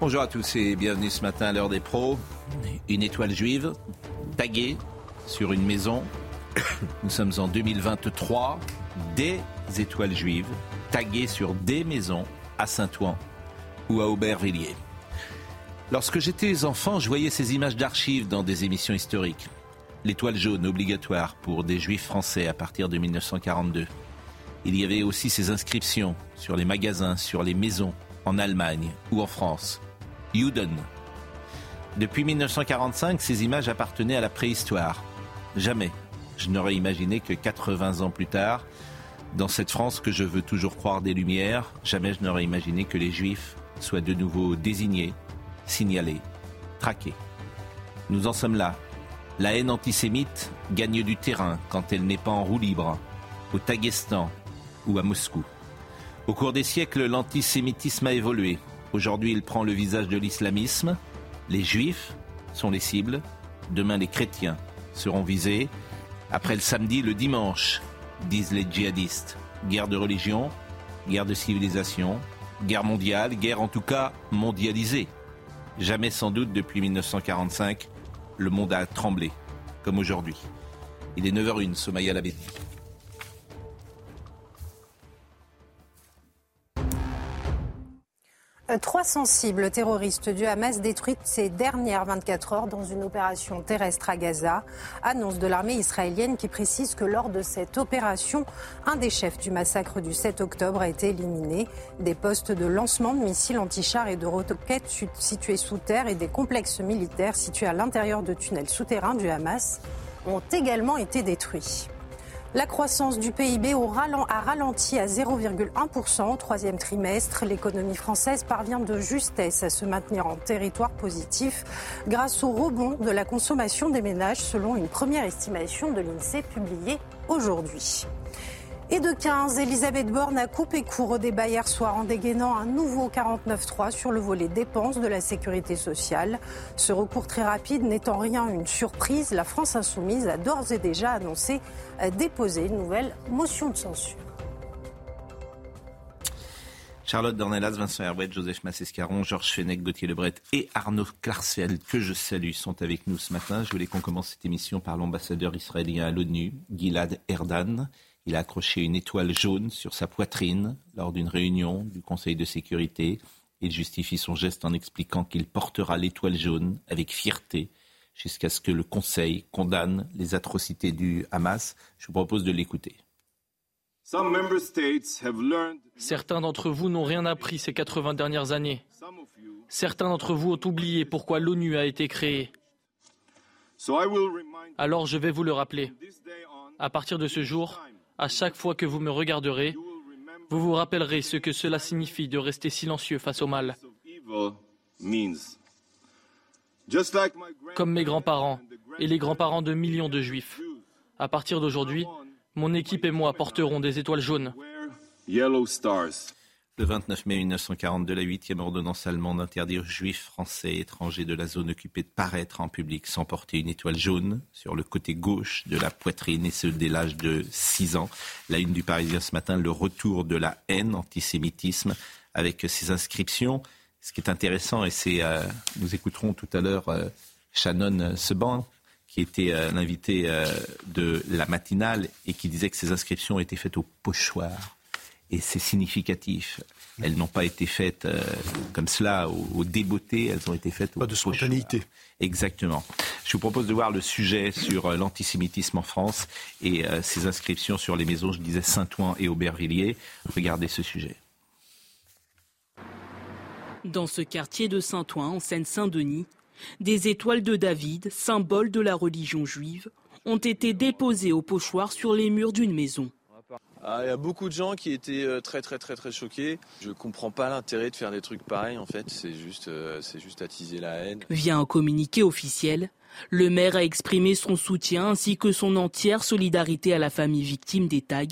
Bonjour à tous et bienvenue ce matin à l'heure des pros. Une étoile juive taguée sur une maison. Nous sommes en 2023. Des étoiles juives taguées sur des maisons à Saint-Ouen ou à Aubervilliers. Lorsque j'étais enfant, je voyais ces images d'archives dans des émissions historiques. L'étoile jaune obligatoire pour des juifs français à partir de 1942. Il y avait aussi ces inscriptions sur les magasins, sur les maisons, en Allemagne ou en France. Juden. Depuis 1945, ces images appartenaient à la préhistoire. Jamais je n'aurais imaginé que 80 ans plus tard, dans cette France que je veux toujours croire des Lumières, jamais je n'aurais imaginé que les Juifs soient de nouveau désignés, signalés, traqués. Nous en sommes là. La haine antisémite gagne du terrain quand elle n'est pas en roue libre, au Taghestan ou à Moscou. Au cours des siècles, l'antisémitisme a évolué. Aujourd'hui, il prend le visage de l'islamisme. Les juifs sont les cibles. Demain, les chrétiens seront visés. Après le samedi, le dimanche, disent les djihadistes. Guerre de religion, guerre de civilisation, guerre mondiale, guerre en tout cas mondialisée. Jamais sans doute depuis 1945, le monde a tremblé, comme aujourd'hui. Il est 9h01, Somaya Labedi. 300 cibles terroristes du Hamas détruites ces dernières 24 heures dans une opération terrestre à Gaza. Annonce de l'armée israélienne qui précise que lors de cette opération, un des chefs du massacre du 7 octobre a été éliminé. Des postes de lancement de missiles anti-chars et de roquettes situés sous terre et des complexes militaires situés à l'intérieur de tunnels souterrains du Hamas ont également été détruits. La croissance du PIB a ralenti à 0,1% au troisième trimestre. L'économie française parvient de justesse à se maintenir en territoire positif grâce au rebond de la consommation des ménages selon une première estimation de l'INSEE publiée aujourd'hui. Et de 15, Elisabeth Borne a coupé court au débat hier soir en dégainant un nouveau 49.3 sur le volet dépenses de la sécurité sociale. Ce recours très rapide n'étant rien une surprise, la France insoumise a d'ores et déjà annoncé euh, déposer une nouvelle motion de censure. Charlotte Dornelas, Vincent Herouet, Joseph Massescaron, Georges Fenech, Gauthier Lebret et Arnaud Klarsfeld, que je salue, sont avec nous ce matin. Je voulais qu'on commence cette émission par l'ambassadeur israélien à l'ONU, Gilad Erdan. Il a accroché une étoile jaune sur sa poitrine lors d'une réunion du Conseil de sécurité. Il justifie son geste en expliquant qu'il portera l'étoile jaune avec fierté jusqu'à ce que le Conseil condamne les atrocités du Hamas. Je vous propose de l'écouter. Certains d'entre vous n'ont rien appris ces 80 dernières années. Certains d'entre vous ont oublié pourquoi l'ONU a été créée. Alors je vais vous le rappeler. À partir de ce jour, à chaque fois que vous me regarderez, vous vous rappellerez ce que cela signifie de rester silencieux face au mal. Comme mes grands-parents et les grands-parents de millions de juifs. À partir d'aujourd'hui, mon équipe et moi porterons des étoiles jaunes. Le 29 mai 1942, la huitième ordonnance allemande interdit aux juifs français et étrangers de la zone occupée de paraître en public sans porter une étoile jaune sur le côté gauche de la poitrine et ce dès l'âge de 6 ans. La une du Parisien ce matin, le retour de la haine, antisémitisme, avec ces inscriptions. Ce qui est intéressant, et c'est, euh, nous écouterons tout à l'heure euh, Shannon Seban, qui était euh, l'invité de la matinale et qui disait que ces inscriptions étaient faites au pochoir. Et c'est significatif. Elles n'ont pas été faites euh, comme cela au, au débeauté, elles ont été faites au Pas de spontanéité. Exactement. Je vous propose de voir le sujet sur euh, l'antisémitisme en France et euh, ces inscriptions sur les maisons, je disais Saint-Ouen et Aubervilliers. Regardez ce sujet. Dans ce quartier de Saint-Ouen, en Seine-Saint-Denis, des étoiles de David, symbole de la religion juive, ont été déposées au pochoir sur les murs d'une maison. Ah, Il y a beaucoup de gens qui étaient euh, très très très très choqués. Je comprends pas l'intérêt de faire des trucs pareils en fait, c'est juste, euh, c'est juste attiser la haine. Via un communiqué officiel, le maire a exprimé son soutien ainsi que son entière solidarité à la famille victime des tags,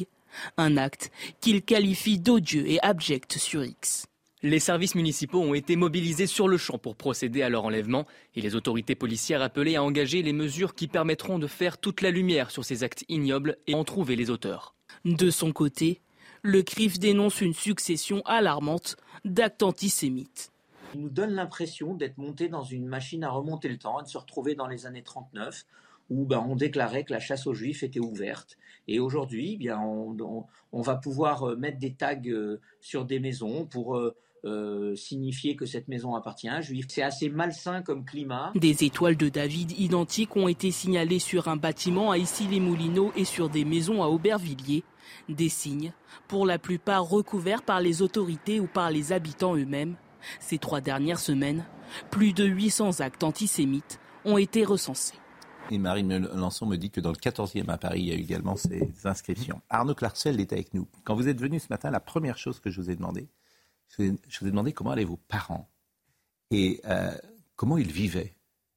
un acte qu'il qualifie d'odieux et abject sur X. Les services municipaux ont été mobilisés sur le champ pour procéder à leur enlèvement et les autorités policières appelées à engager les mesures qui permettront de faire toute la lumière sur ces actes ignobles et en trouver les auteurs. De son côté, le CRIF dénonce une succession alarmante d'actes antisémites. Il nous donne l'impression d'être monté dans une machine à remonter le temps, de se retrouver dans les années 39, où ben, on déclarait que la chasse aux juifs était ouverte. Et aujourd'hui, eh bien, on, va pouvoir euh, mettre des tags euh, sur des maisons pour euh, signifier que cette maison appartient à un juif. C'est assez malsain comme climat. Des étoiles de David identiques ont été signalées sur un bâtiment à Issy-les-Moulineaux et sur des maisons à Aubervilliers. Des signes, pour la plupart recouverts par les autorités ou par les habitants eux-mêmes. Ces trois dernières semaines, plus de 800 actes antisémites ont été recensés. Et Marine Melançon me dit que dans le 14e à Paris, il y a eu également ces inscriptions. Arnaud Clarcel est avec nous. Quand vous êtes venu ce matin, la première chose que je vous ai demandé, je vous ai demandé comment allaient vos parents et euh, comment ils vivaient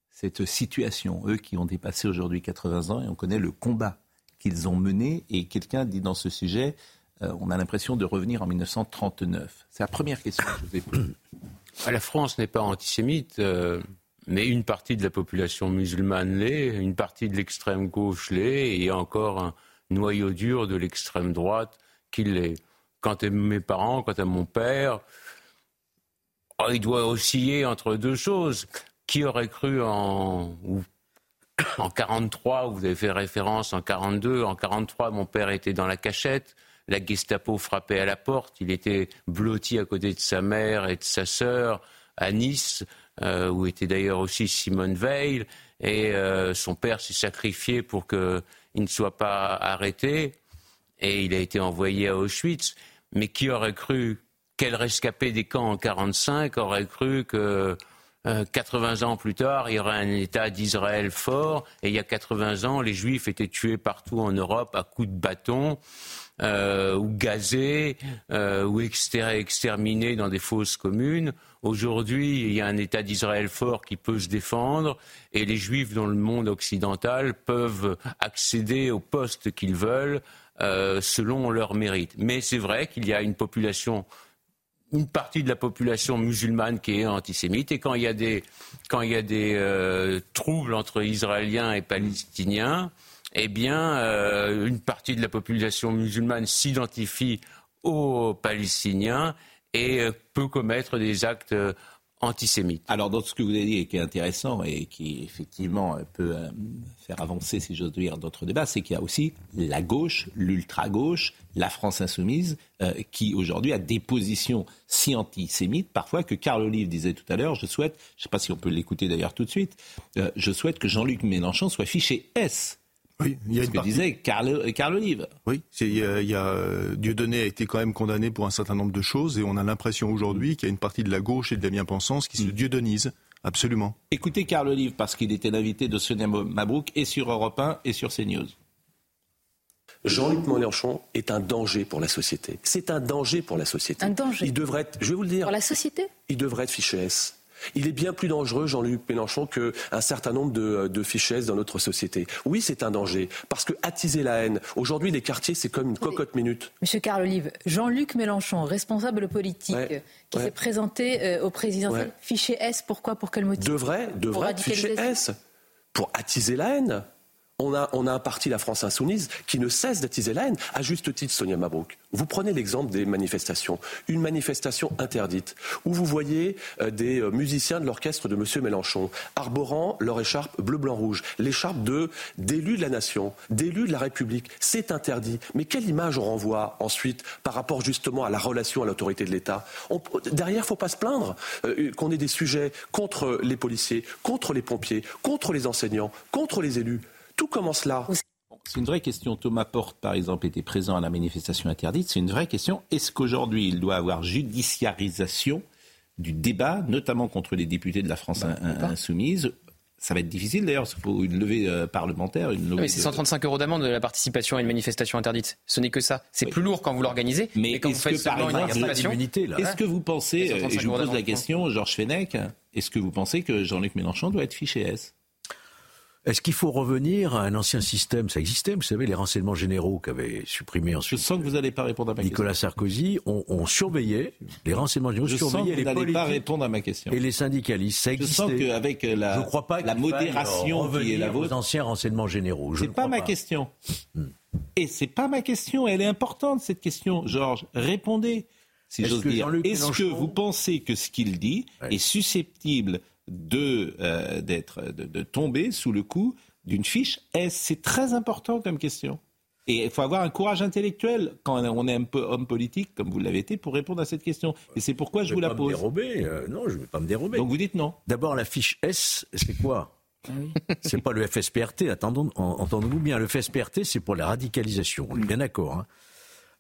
cette situation, eux qui ont dépassé aujourd'hui 80 ans et on connaît le combat qu'ils ont mené. Et quelqu'un dit dans ce sujet, euh, on a l'impression de revenir en 1939. C'est la première question que je vous ai posée. La France n'est pas antisémite, euh, mais une partie de la population musulmane l'est, une partie de l'extrême gauche l'est, et encore un noyau dur de l'extrême droite qui l'est quant à mes parents, quant à mon père, oh, il doit osciller entre deux choses. Qui aurait cru en, en 43, vous avez fait référence en 42, en 43, mon père était dans la cachette, la Gestapo frappait à la porte, il était blotti à côté de sa mère et de sa sœur à Nice, euh, où était d'ailleurs aussi Simone Veil, et euh, son père s'est sacrifié pour qu'il ne soit pas arrêté, et il a été envoyé à Auschwitz. Mais qui aurait cru quel rescapé des camps en 1945 aurait cru que 80 euh, ans plus tard, il y aurait un État d'Israël fort, et il y a 80 ans, les Juifs étaient tués partout en Europe à coups de bâton, euh, ou gazés, euh, ou exterminés dans des fosses communes. Aujourd'hui, il y a un État d'Israël fort qui peut se défendre, et les Juifs dans le monde occidental peuvent accéder aux postes qu'ils veulent euh, selon leur mérite. Mais c'est vrai qu'il y a une population une partie de la population musulmane qui est antisémite et quand il y a des, euh, troubles entre Israéliens et Palestiniens, eh bien, euh, une partie de la population musulmane s'identifie aux Palestiniens et peut commettre des actes Alors, dans ce que vous avez dit et qui est intéressant et qui effectivement peut euh, faire avancer, si j'ose dire, d'autres débats, c'est qu'il y a aussi la gauche, l'ultra-gauche, la France insoumise, euh, qui aujourd'hui a des positions si antisémites parfois que Carl Olive disait tout à l'heure, je souhaite, je ne sais pas si on peut l'écouter d'ailleurs tout de suite, euh, je souhaite que Jean-Luc Mélenchon soit fiché S oui, il y a ce que disait Carl, Olive. Oui, il y, a, il y a, Dieudonné a été quand même condamné pour un certain nombre de choses et on a l'impression aujourd'hui qu'il y a une partie de la gauche et de la bien-pensance qui se mm. dieudonise. Absolument. Écoutez Carl Olive parce qu'il était l'invité de Sonia Mabrouk et sur Europe 1 et sur CNews. Jean-Luc Mélenchon est un danger pour la société. C'est un danger pour la société. Un danger. Il devrait être, je vais vous le dire. Pour la société? Il devrait être fiché S. Il est bien plus dangereux, Jean-Luc Mélenchon, qu'un certain nombre de, de fichesses dans notre société. Oui, c'est un danger, parce que attiser la haine, aujourd'hui, les quartiers, c'est comme une cocotte minute. Monsieur Carl Olive, Jean-Luc Mélenchon, responsable politique, qui s'est présenté euh, au président, fiché S, pourquoi Pour quel motif? Devrait, devrait être fiché S. Pour attiser la haine on a, un parti, la France Insoumise, qui ne cesse d'attiser la haine. À juste titre, Sonia Mabrouk. Vous prenez l'exemple des manifestations. Une manifestation interdite, où vous voyez euh, des euh, musiciens de l'orchestre de M. Mélenchon arborant leur écharpe bleu-blanc-rouge, l'écharpe de d'élus de la nation, d'élus de la République. C'est interdit. Mais quelle image on renvoie ensuite par rapport justement à la relation à l'autorité de l'État? Derrière, il ne faut pas se plaindre euh, qu'on ait des sujets contre les policiers, contre les pompiers, contre les enseignants, contre les élus. Tout commence là. C'est une vraie question. Thomas Porte, par exemple, était présent à la manifestation interdite. C'est une vraie question. Est-ce qu'aujourd'hui, il doit avoir judiciarisation du débat, notamment contre les députés de la France insoumise? Ça va être difficile d'ailleurs, il faut une levée euh, parlementaire. Une levée mais c'est 135 euros d'amende de la participation à une manifestation interdite. Ce n'est que ça. C'est plus lourd quand vous l'organisez. Mais quand vous faites seulement une manifestation. Est-ce que vous pensez, et je vous pose la question, Georges Fenech, est-ce que vous pensez que Jean-Luc Mélenchon doit être fiché S est-ce qu'il faut revenir à un ancien système? Ça existait, vous savez, les renseignements généraux qu'avait supprimé ensuite. Je sens que vous n'allez pas répondre à ma Nicolas Sarkozy, on, surveillait les renseignements généraux, je sens que vous les pas répondre à ma question. Et les syndicalistes, ça existait. Je sens qu'avec la, je crois pas la modération qui est la vôtre, aux anciens renseignements généraux. C'est pas, pas ma question. Hmm. Et c'est pas ma question. Elle est importante cette question, Georges. Répondez, si j'ose dire. Est-ce que vous pensez que ce qu'il dit est susceptible de, euh, d'être, de, tomber sous le coup d'une fiche S. C'est très important comme question. Et il faut avoir un courage intellectuel quand on est un peu homme politique, comme vous l'avez été, pour répondre à cette question. Et c'est pourquoi je, vous la pose. dérober. Euh, non, je ne vais pas me dérober. Donc vous dites non. D'abord, la fiche S, c'est quoi? Ah. C'est pas le FSPRT, entendons-nous bien. Le FSPRT, c'est pour la radicalisation. On est bien d'accord. Hein.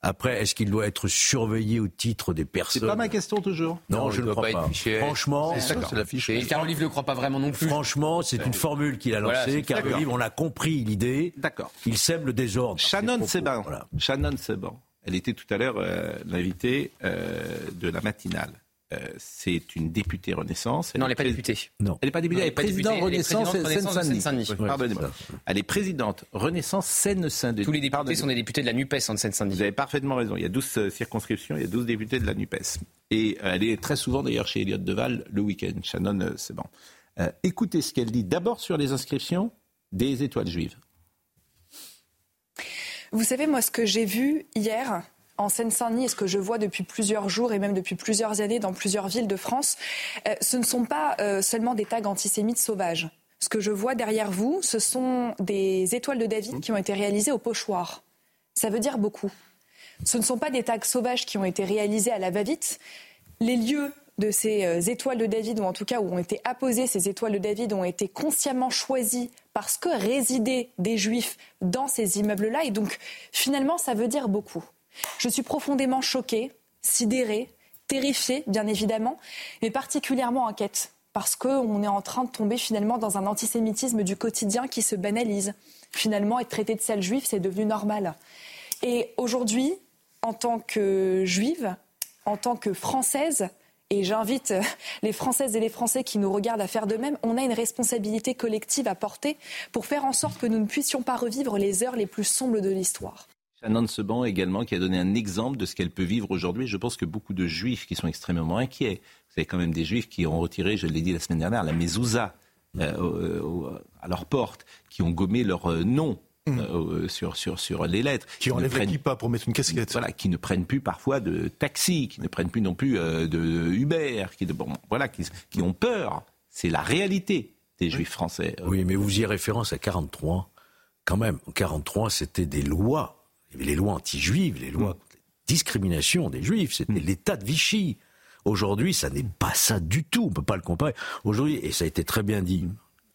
Après, est-ce qu'il doit être surveillé au titre des personnes C'est pas ma question toujours. Non, je ne crois pas. Franchement, c'est la fiche. Et Carl Olive ne croit pas vraiment non plus. Franchement, c'est une formule qu'il a lancée. Carl Olive, on a compris l'idée. D'accord. Il sème le désordre. Shannon Seban. Shannon Seban. Elle était tout à l'heure euh, l'invitée euh, de la matinale. Euh, c'est une députée Renaissance. non, elle n'est pas députée. Non. Elle n'est pas députée, elle est présidente Renaissance Seine-Saint-Denis. Pardonnez-moi. Elle est présidente Renaissance Seine-Saint-Denis. Tous les députés sont des députés de la NUPES en Seine-Saint-Denis. Vous avez parfaitement raison. Il y a 12 euh, circonscriptions, il y a 12 députés de la NUPES. Et euh, elle est très souvent d'ailleurs chez Elliott Deval le week-end. Shannon, c'est bon. écoutez ce qu'elle dit d'abord sur les inscriptions des étoiles juives. Vous savez, moi, ce que j'ai vu hier, en Seine-Saint-Denis et ce que je vois depuis plusieurs jours et même depuis plusieurs années dans plusieurs villes de France, euh, ce ne sont pas euh, seulement des tags antisémites sauvages. Ce que je vois derrière vous, ce sont des étoiles de David qui ont été réalisées au pochoir. Ça veut dire beaucoup. Ce ne sont pas des tags sauvages qui ont été réalisés à la va-vite. Les lieux de ces euh, étoiles de David, ou en tout cas où ont été apposées ces étoiles de David, ont été consciemment choisis parce que résidaient des juifs dans ces immeubles-là. Et donc, finalement, ça veut dire beaucoup. Je suis profondément choquée, sidérée, terrifiée, bien évidemment, mais particulièrement inquiète parce qu'on est en train de tomber finalement dans un antisémitisme du quotidien qui se banalise. Finalement, être traité de sale juif, c'est devenu normal. Et aujourd'hui, en tant que juive, en tant que française, et j'invite les Françaises et les Français qui nous regardent à faire de même, on a une responsabilité collective à porter pour faire en sorte que nous ne puissions pas revivre les heures les plus sombres de l'histoire. Shannon Seban également qui a donné un exemple de ce qu'elle peut vivre aujourd'hui. Je pense que beaucoup de juifs qui sont extrêmement inquiets, vous avez quand même des juifs qui ont retiré, je l'ai dit la semaine dernière, la mezouza euh, à leur porte, qui ont gommé leur euh, nom mmh. euh, sur, sur, sur les lettres. Qui, enlèvent pas pour mettre une casquette. Voilà, qui ne prennent plus parfois de taxi, qui ne prennent plus non plus de Uber, qui, de, bon, voilà, qui, qui ont peur. C'est la réalité des juifs français. Oui, mais vous y référence à 43. Quand même, en 43, c'était des lois il y avait les lois anti-juives, les lois de discrimination des juifs, c'était mm. l'état de Vichy. Aujourd'hui, ça n'est pas ça du tout, on ne peut pas le comparer. Aujourd'hui, et ça a été très bien dit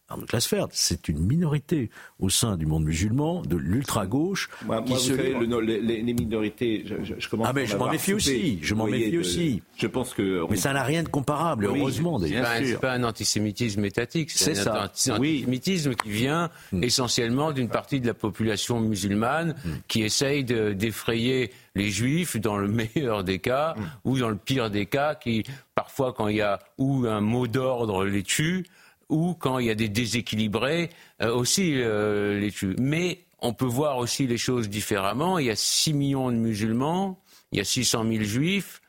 Arnaud Klasfeld, c'est une minorité au sein du monde musulman, de l'ultra-gauche. Moi, vous savez, les, minorités, je, commence Ah, mais je m'en méfie aussi, je m'en méfie aussi. Je pense que. Mais ça n'a rien de comparable, heureusement. C'est pas un antisémitisme étatique, c'est un antisémitisme qui vient mm. essentiellement d'une partie de la population musulmane mm. qui essaye d'effrayer les juifs dans le meilleur des cas mm. ou dans le pire des cas qui, parfois, quand il y a ou un mot d'ordre, les tue ou quand il y a des déséquilibrés, euh, aussi euh, les tuent. Mais on peut voir aussi les choses différemment. Il y a 6 millions de musulmans, il y a 600 000 juifs.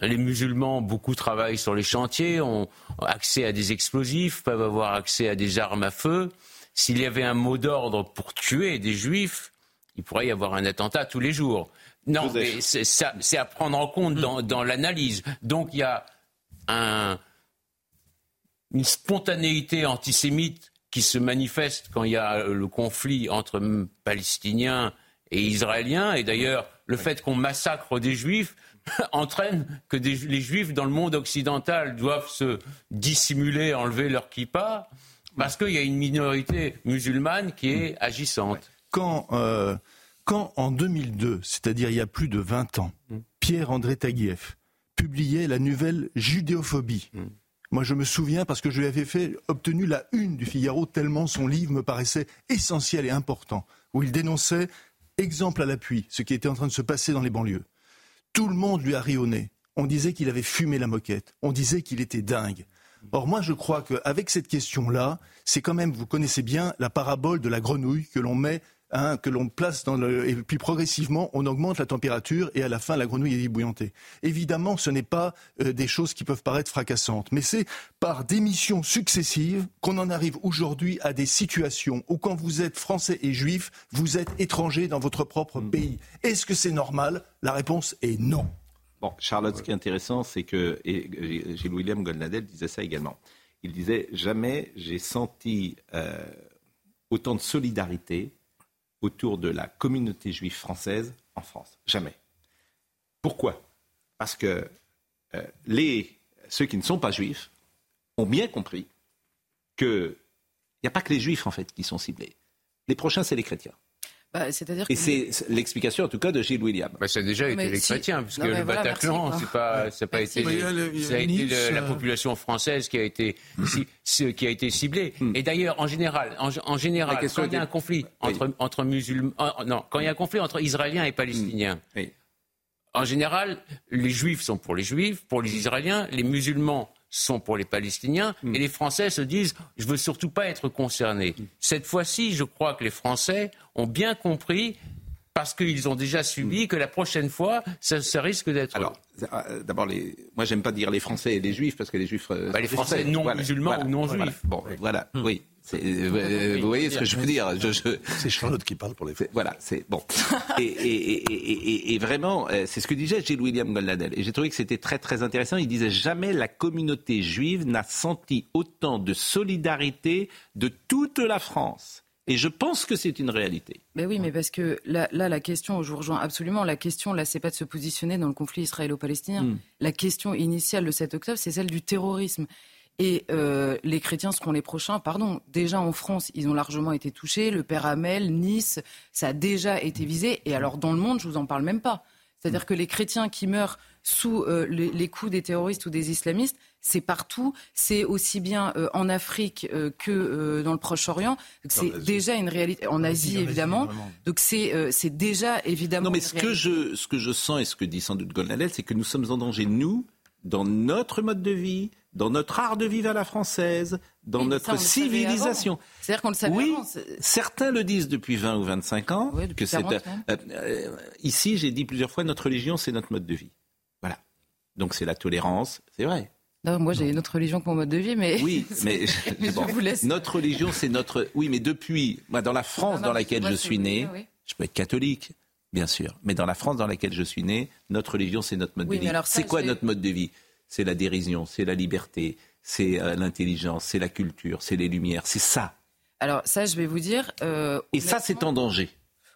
Les musulmans, beaucoup travaillent sur les chantiers, ont accès à des explosifs, peuvent avoir accès à des armes à feu. S'il y avait un mot d'ordre pour tuer des juifs, il pourrait y avoir un attentat tous les jours. Non, mais c'est à prendre en compte dans, dans l'analyse. Donc il y a un, une spontanéité antisémite qui se manifeste quand il y a le conflit entre Palestiniens et Israéliens. Et d'ailleurs, le fait qu'on massacre des juifs entraîne que les juifs dans le monde occidental doivent se dissimuler, enlever leur kippa, parce qu'il y a une minorité musulmane qui est agissante. Quand, euh, quand en 2002, c'est-à-dire il y a plus de 20 ans, mm. Pierre-André Taguieff publiait la nouvelle Judéophobie, mm Moi, je me souviens parce que je lui avais obtenu la une du Figaro tellement son livre me paraissait essentiel et important, où il dénonçait, exemple à l'appui, ce qui était en train de se passer dans les banlieues. Tout le monde lui a ri au nez. On disait qu'il avait fumé la moquette. On disait qu'il était dingue. Or, moi, je crois qu'avec cette question-là, c'est quand même, vous connaissez bien la parabole de la grenouille que l'on met Hein, que l'on place dans le... Et puis progressivement, on augmente la température et à la fin, la grenouille est ébouillantée. Évidemment, ce n'est pas euh, des choses qui peuvent paraître fracassantes, mais c'est par démissions successives qu'on en arrive aujourd'hui à des situations où quand vous êtes français et juif, vous êtes étranger dans votre propre mm. pays. Est-ce que c'est normal? La réponse est non. Bon, Charlotte, ce qui est intéressant, c'est que, et Gilles William Goldnadel disait ça également, il disait, jamais j'ai senti euh, autant de solidarité autour de la communauté juive française en France. Jamais. Pourquoi? Parce que euh, ceux qui ne sont pas juifs ont bien compris qu'il n'y a pas que les juifs en fait qui sont ciblés. Les prochains, c'est les chrétiens. Bah, et c'est l'explication en tout cas de Gilles William. Bah, ça a déjà été les chrétiens, puisque le Bataclan, c'est pas, ça n'a pas été, ça a été la euh, population française qui a été, qui a été ciblée. Hmm. Et d'ailleurs, en général, en, général, quand il y a un conflit entre, entre musulmans, euh, non, quand il y a un conflit entre Israéliens et Palestiniens. Hmm. En général, les Juifs sont pour les Juifs, pour les Israéliens, les musulmans sont pour les Palestiniens hmm. et les Français se disent je veux surtout pas être concerné. Hmm. Cette fois-ci, je crois que les Français ont bien compris parce qu'ils ont déjà subi hmm. que la prochaine fois, ça, risque d'être. Alors, euh, d'abord, les... moi, j'aime pas dire les Français et les Juifs parce que les Juifs. Euh, bah, les Français non musulmans ou non juifs. Bon, voilà, oui. Euh, vous voyez ce que je veux dire C'est Charlotte qui parle pour les faits. Voilà, c'est bon. Et, vraiment, euh, c'est ce que disait Gilles William Goldadel. Et j'ai trouvé que c'était très très intéressant. Il disait jamais la communauté juive n'a senti autant de solidarité de toute la France. Et je pense que c'est une réalité. Mais oui, mais parce que là, la question, je vous rejoins absolument, la question, là, c'est pas de se positionner dans le conflit israélo-palestinien. Hmm. La question initiale le 7 octobre, c'est celle du terrorisme. Et euh, les chrétiens seront les prochains. Pardon, déjà en France, ils ont largement été touchés. Le Père Amel, Nice, ça a déjà été visé. Et alors dans le monde, je vous en parle même pas. C'est-à-dire que les chrétiens qui meurent sous euh, les, coups des terroristes ou des islamistes, c'est partout. C'est aussi bien euh, en Afrique que dans le Proche-Orient. C'est déjà une réalité. En Asie, évidemment. Donc c'est c'est déjà évidemment. Non, mais ce que je ce que je sens et ce que dit sans doute Golnadel, c'est que nous sommes en danger nous dans notre mode de vie, dans notre art de vivre à la française, dans notre civilisation. C'est-à-dire qu'on le savait Oui, certains le disent depuis 20 ou 25 ans. que c'est, euh, euh, ici, j'ai dit plusieurs fois, notre religion, c'est notre mode de vie. Voilà. Donc c'est la tolérance, c'est vrai. Non, moi, j'ai une autre religion que mon mode de vie, mais. Oui, mais, vous laisse. notre religion, c'est notre. Oui, mais depuis, moi, dans la France dans laquelle je suis né, je peux être catholique, bien sûr, mais dans la France dans laquelle je suis né, notre religion, c'est notre mode de vie. C'est quoi notre mode de vie? C'est la dérision, c'est la liberté, c'est euh, l'intelligence, c'est la culture, c'est les lumières, c'est ça. Alors ça, je vais vous dire. Euh, Et ça, c'est en danger.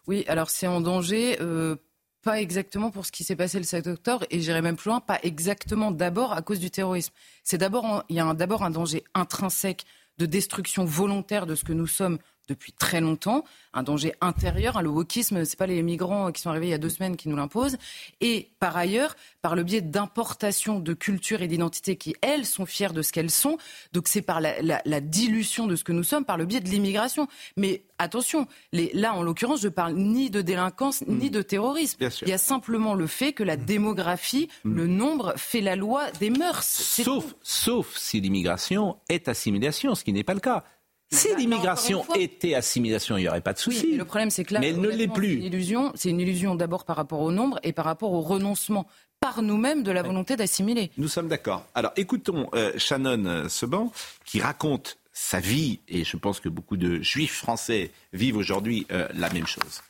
Oui, alors c'est en danger. Euh, pas exactement pour ce qui s'est passé le 7 octobre, et j'irai même plus loin, pas exactement d'abord à cause du terrorisme. C'est d'abord, il y a d'abord un danger intrinsèque de destruction volontaire de ce que nous sommes depuis très longtemps, un danger intérieur. Hein, le wokisme, c'est pas les migrants qui sont arrivés il y a deux semaines qui nous l'imposent. Et par ailleurs, par le biais d'importation de culture et d'identité qui, elles, sont fières de ce qu'elles sont. Donc c'est par la, dilution de ce que nous sommes, par le biais de l'immigration. Mais attention, les, là, en l'occurrence, je parle ni de délinquance, ni de terrorisme. Il y a simplement le fait que la mm. démographie, mm. le nombre, fait la loi des mœurs. Sauf, sauf si l'immigration est assimilation, ce qui n'est pas le cas. Si l'immigration était assimilation, il n'y aurait pas de souci. mais le problème, c'est que là, mais elle ne l'est plus. C'est une illusion. C'est une illusion d'abord par rapport au nombre et par rapport au renoncement par nous-mêmes de la volonté d'assimiler. Nous sommes d'accord. Alors écoutons euh, Shannon euh, Seban qui raconte sa vie et je pense que beaucoup de juifs français vivent aujourd'hui euh, la même chose.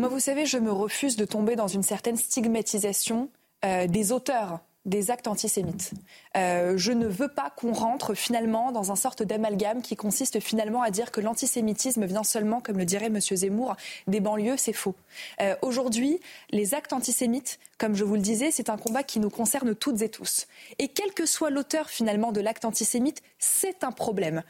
Moi, vous savez, je me refuse de tomber dans une certaine stigmatisation des auteurs des actes antisémites. Euh, je ne veux pas qu'on rentre finalement dans un sorte d'amalgame qui consiste finalement à dire que l'antisémitisme vient seulement, comme le dirait M. Zemmour, des banlieues. C'est faux. Euh, aujourd'hui, les actes antisémites, comme je vous le disais, c'est un combat qui nous concerne toutes et tous. Et quel que soit l'auteur finalement de l'acte antisémite, c'est un problème.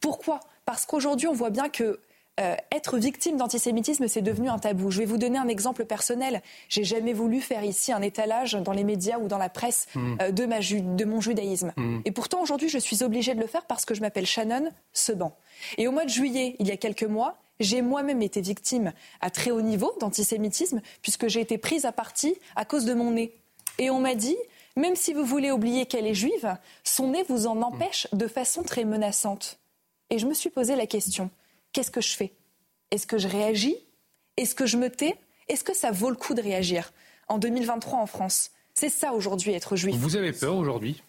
Pourquoi? Parce qu'aujourd'hui, on voit bien que euh, être victime d'antisémitisme, c'est devenu un tabou. Je vais vous donner un exemple personnel. J'ai jamais voulu faire ici un étalage dans les médias ou dans la presse Mm. euh, de, ma ju- de mon judaïsme. Mm. Et pourtant, aujourd'hui, je suis obligée de le faire parce que je m'appelle Shannon Seban. Et au mois de juillet, il y a quelques mois, j'ai moi-même été victime à très haut niveau d'antisémitisme puisque j'ai été prise à partie à cause de mon nez. Et on m'a dit, même si vous voulez oublier qu'elle est juive, son nez vous en empêche de façon très menaçante. Et je me suis posé la question, qu'est-ce que je fais? Est-ce que je réagis? Est-ce que je me tais? Est-ce que ça vaut le coup de réagir En 2023 en France, c'est ça aujourd'hui être juif. Vous avez peur aujourd'hui?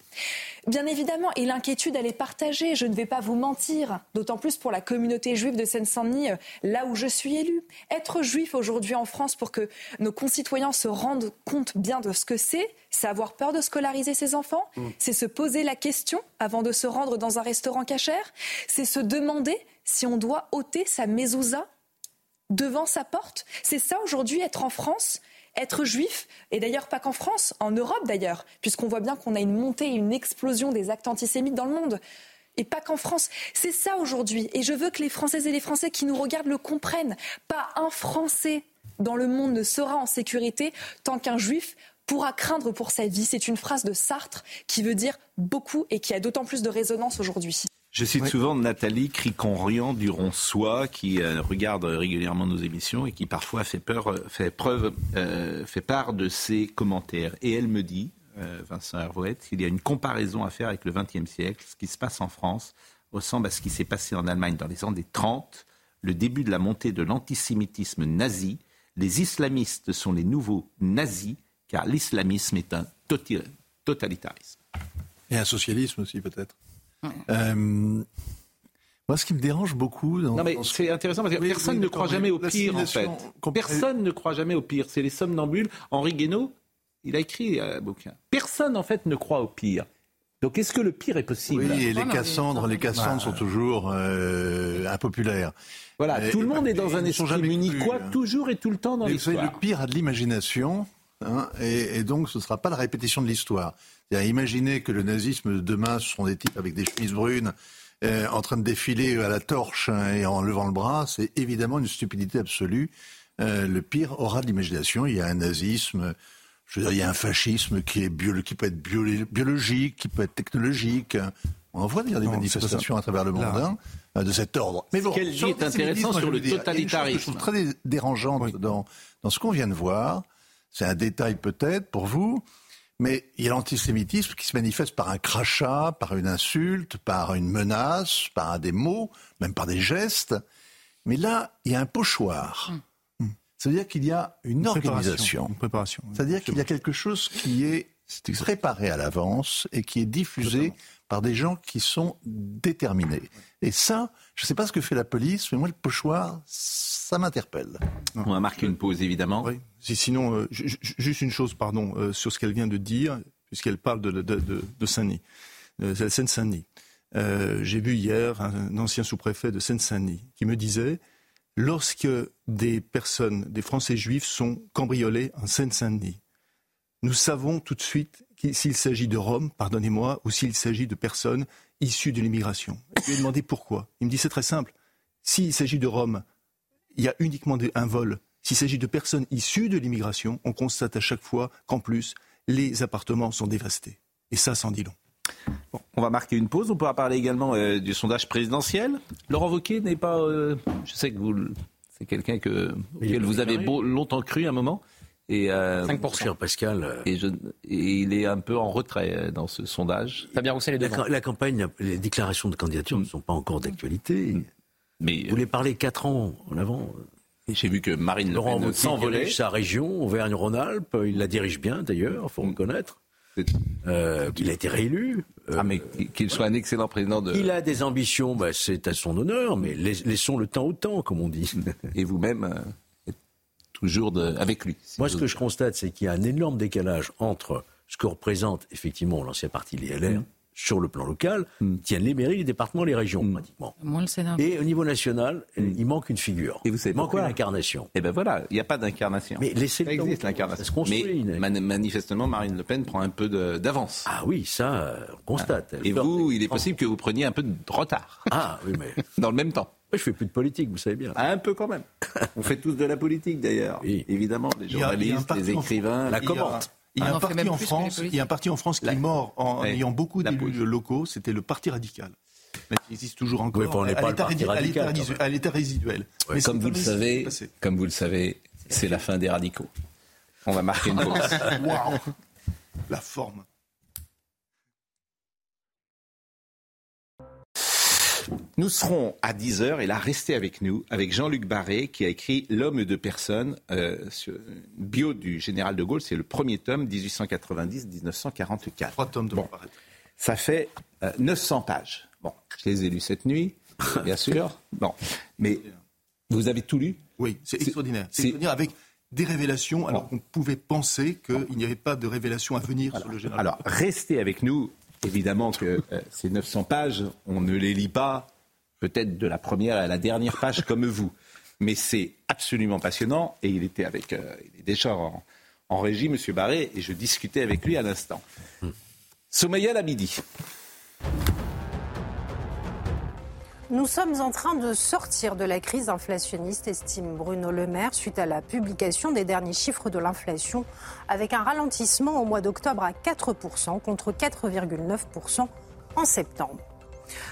Bien évidemment, et l'inquiétude, elle est partagée, je ne vais pas vous mentir, d'autant plus pour la communauté juive de Seine-Saint-Denis, euh, là où je suis élue. Être juif aujourd'hui en France pour que nos concitoyens se rendent compte bien de ce que c'est, c'est avoir peur de scolariser ses enfants, Mm. c'est se poser la question avant de se rendre dans un restaurant cachère, c'est se demander si on doit ôter sa mezouza devant sa porte. C'est ça aujourd'hui être en France être juif, et d'ailleurs pas qu'en France, en Europe d'ailleurs, puisqu'on voit bien qu'on a une montée et une explosion des actes antisémites dans le monde. Et pas qu'en France. C'est ça aujourd'hui. Et je veux que les Françaises et les Français qui nous regardent le comprennent. Pas un Français dans le monde ne sera en sécurité tant qu'un juif pourra craindre pour sa vie. C'est une phrase de Sartre qui veut dire beaucoup et qui a d'autant plus de résonance aujourd'hui. Je cite souvent Nathalie Criconrian du Ronsois qui euh, regarde régulièrement nos émissions et qui parfois fait, peur, euh, fait, preuve, euh, fait part de ses commentaires. Et elle me dit, euh, Vincent Hervouet, qu'il y a une comparaison à faire avec le XXe siècle. Ce qui se passe en France ressemble à ce qui s'est passé en Allemagne dans les années 30, le début de la montée de l'antisémitisme nazi. Les islamistes sont les nouveaux nazis car l'islamisme est un totalitarisme. Et un socialisme aussi, peut-être. Euh, moi, ce qui me dérange beaucoup. Dans, Non mais dans ce- c'est intéressant parce que Oui, personne oui, ne croit mais jamais au pire en fait. Personne ne croit jamais au pire. C'est les somnambules. Henri Guénaud, il a écrit un bouquin. Personne en fait ne croit au pire. Donc est-ce que le pire est possible Oui, et les Cassandres, les Cassandres sont toujours euh, impopulaires. Voilà, Et- tout le monde est dans et un esprit jamais munichois, hein. toujours et tout le temps dans Mais vous savez, l'histoire. le pire a de l'imagination, hein, et, et donc ce ne sera pas la répétition de l'histoire. Imaginez que le nazisme de demain, ce sont des types avec des chemises brunes, euh, en train de défiler à la torche hein, et en levant le bras, c'est évidemment une stupidité absolue. Euh, le pire aura de l'imagination. Il y a un nazisme, je veux dire, il y a un fascisme qui, est bio- qui peut être bio- biologique, qui peut être technologique. On en voit d'ailleurs des Non, manifestations à travers le monde hein, euh, de cet ordre. Mais bon, Ce qu'elle dit sur est intéressant sur je le que je totalitarisme. trouve très dé- dérangeante dans, dans ce qu'on vient de voir. C'est un détail peut-être pour vous, mais il y a l'antisémitisme qui se manifeste par un crachat, par une insulte, par une menace, par des mots, même par des gestes. Mais là, il y a un pochoir. C'est-à-dire qu'il y a une, préparation, organisation. une préparation. C'est-à-dire qu'il y a quelque chose qui est préparé à l'avance et qui est diffusé par des gens qui sont déterminés. Et ça, je ne sais pas ce que fait la police, mais moi, le pochoir, ça m'interpelle. On va marquer une pause évidemment. Oui. Si- Sinon, euh, ju- ju- juste une chose, pardon, euh, sur ce qu'elle vient de dire, puisqu'elle parle de, de, de, de Saint-Denis, de la Seine-Saint-Denis. Euh, J'ai vu hier un, ancien sous-préfet de Seine-Saint-Denis qui me disait lorsque des personnes, des Français juifs, sont cambriolés en Seine-Saint-Denis, nous savons tout de suite s'il s'agit de Roms, pardonnez-moi, ou s'il s'agit de personnes issues de l'immigration. Je lui ai demandé pourquoi. Il me dit c'est très simple. S'il s'agit de Roms, il y a uniquement un vol. S'il s'agit de personnes issues de l'immigration, on constate à chaque fois qu'en plus, les appartements sont dévastés. Et ça, sans dit long. On va marquer une pause. On pourra parler également euh, du sondage présidentiel. Laurent Wauquiez n'est pas. euh, je sais que vous, c'est quelqu'un que, auquel vous avez beau- longtemps cru à un moment. Et, euh, 5%. Cher Pascal. euh, Et, je- et il est un peu en retrait euh, dans ce sondage. Fabien Roussel est La, devant. ca- la campagne, les déclarations de candidature ne sont pas encore d'actualité. Mais Vous voulez parler quatre ans en avant J'ai vu que Marine Le Pen s'envolait. sa région, Auvergne-Rhône-Alpes. Il la dirige bien d'ailleurs, il faut reconnaître. Euh, il a été réélu. Ah, mais qu'il soit un excellent président de. Il a des ambitions, bah, c'est à son honneur, mais lais- laissons le temps au temps, comme on dit. Et vous-même, euh, toujours de- avec lui. si Moi, ce que je constate, c'est qu'il y a un énorme décalage entre ce que représente effectivement l'ancien parti, les LR, sur le plan local, tiennent les mairies, les départements, les régions, pratiquement. Moins le Sénat. Et au niveau national, il manque une figure. Et vous savez il manque une incarnation. Eh ben voilà, il n'y a pas d'incarnation. Mais laissez ça le existe l'incarnation. ça se construit, Mais une- man- manifestement, Marine Le Pen prend un peu de- d'avance. Ah oui, ça, on constate. Et vous, il est possible que vous preniez un peu de retard. Ah oui, mais Dans le même temps. Je fais plus de politique, vous savez bien. Ah, un peu quand même. On fait tous de la politique d'ailleurs. Évidemment, les Il y a- il y a un journalistes, parti les en- écrivains, il y a- Il y a un parti en France, il y a un parti en France qui est mort en Ouais. ayant beaucoup La d'élus locaux, c'était le Parti radical. Mais il existe toujours encore. Oui, on n'est à à l'état résiduel. Mais comme vous le savez, comme vous le savez, c'est la fin des radicaux. On va marquer une pause. Waouh La forme. Nous serons à 10h et là, restez avec nous, avec Jean-Luc Barré qui a écrit L'homme de personne, euh, bio du général de Gaulle. C'est le premier tome, 1890-1944. Trois tomes de Bon. Ça fait euh, 900 pages. Bon, je les ai lus cette nuit, bien sûr. Bon, mais vous avez tout lu? Oui, c'est extraordinaire. C'est c'est- extraordinaire avec des révélations alors qu'on pouvait penser qu'il n'y avait pas de révélations à venir sur le général. Alors, restez avec nous. Évidemment que euh, ces 900 pages, on ne les lit pas peut-être de la première à la dernière page comme vous. Mais c'est absolument passionnant et il était avec, euh, il est déjà en, en régie, M. Barré, et je discutais avec lui à l'instant. Soumaïa Labidi. Nous sommes en train de sortir de la crise inflationniste, estime Bruno Le Maire, suite à la publication des derniers chiffres de l'inflation, avec un ralentissement au mois d'octobre à 4% contre 4,9% en septembre.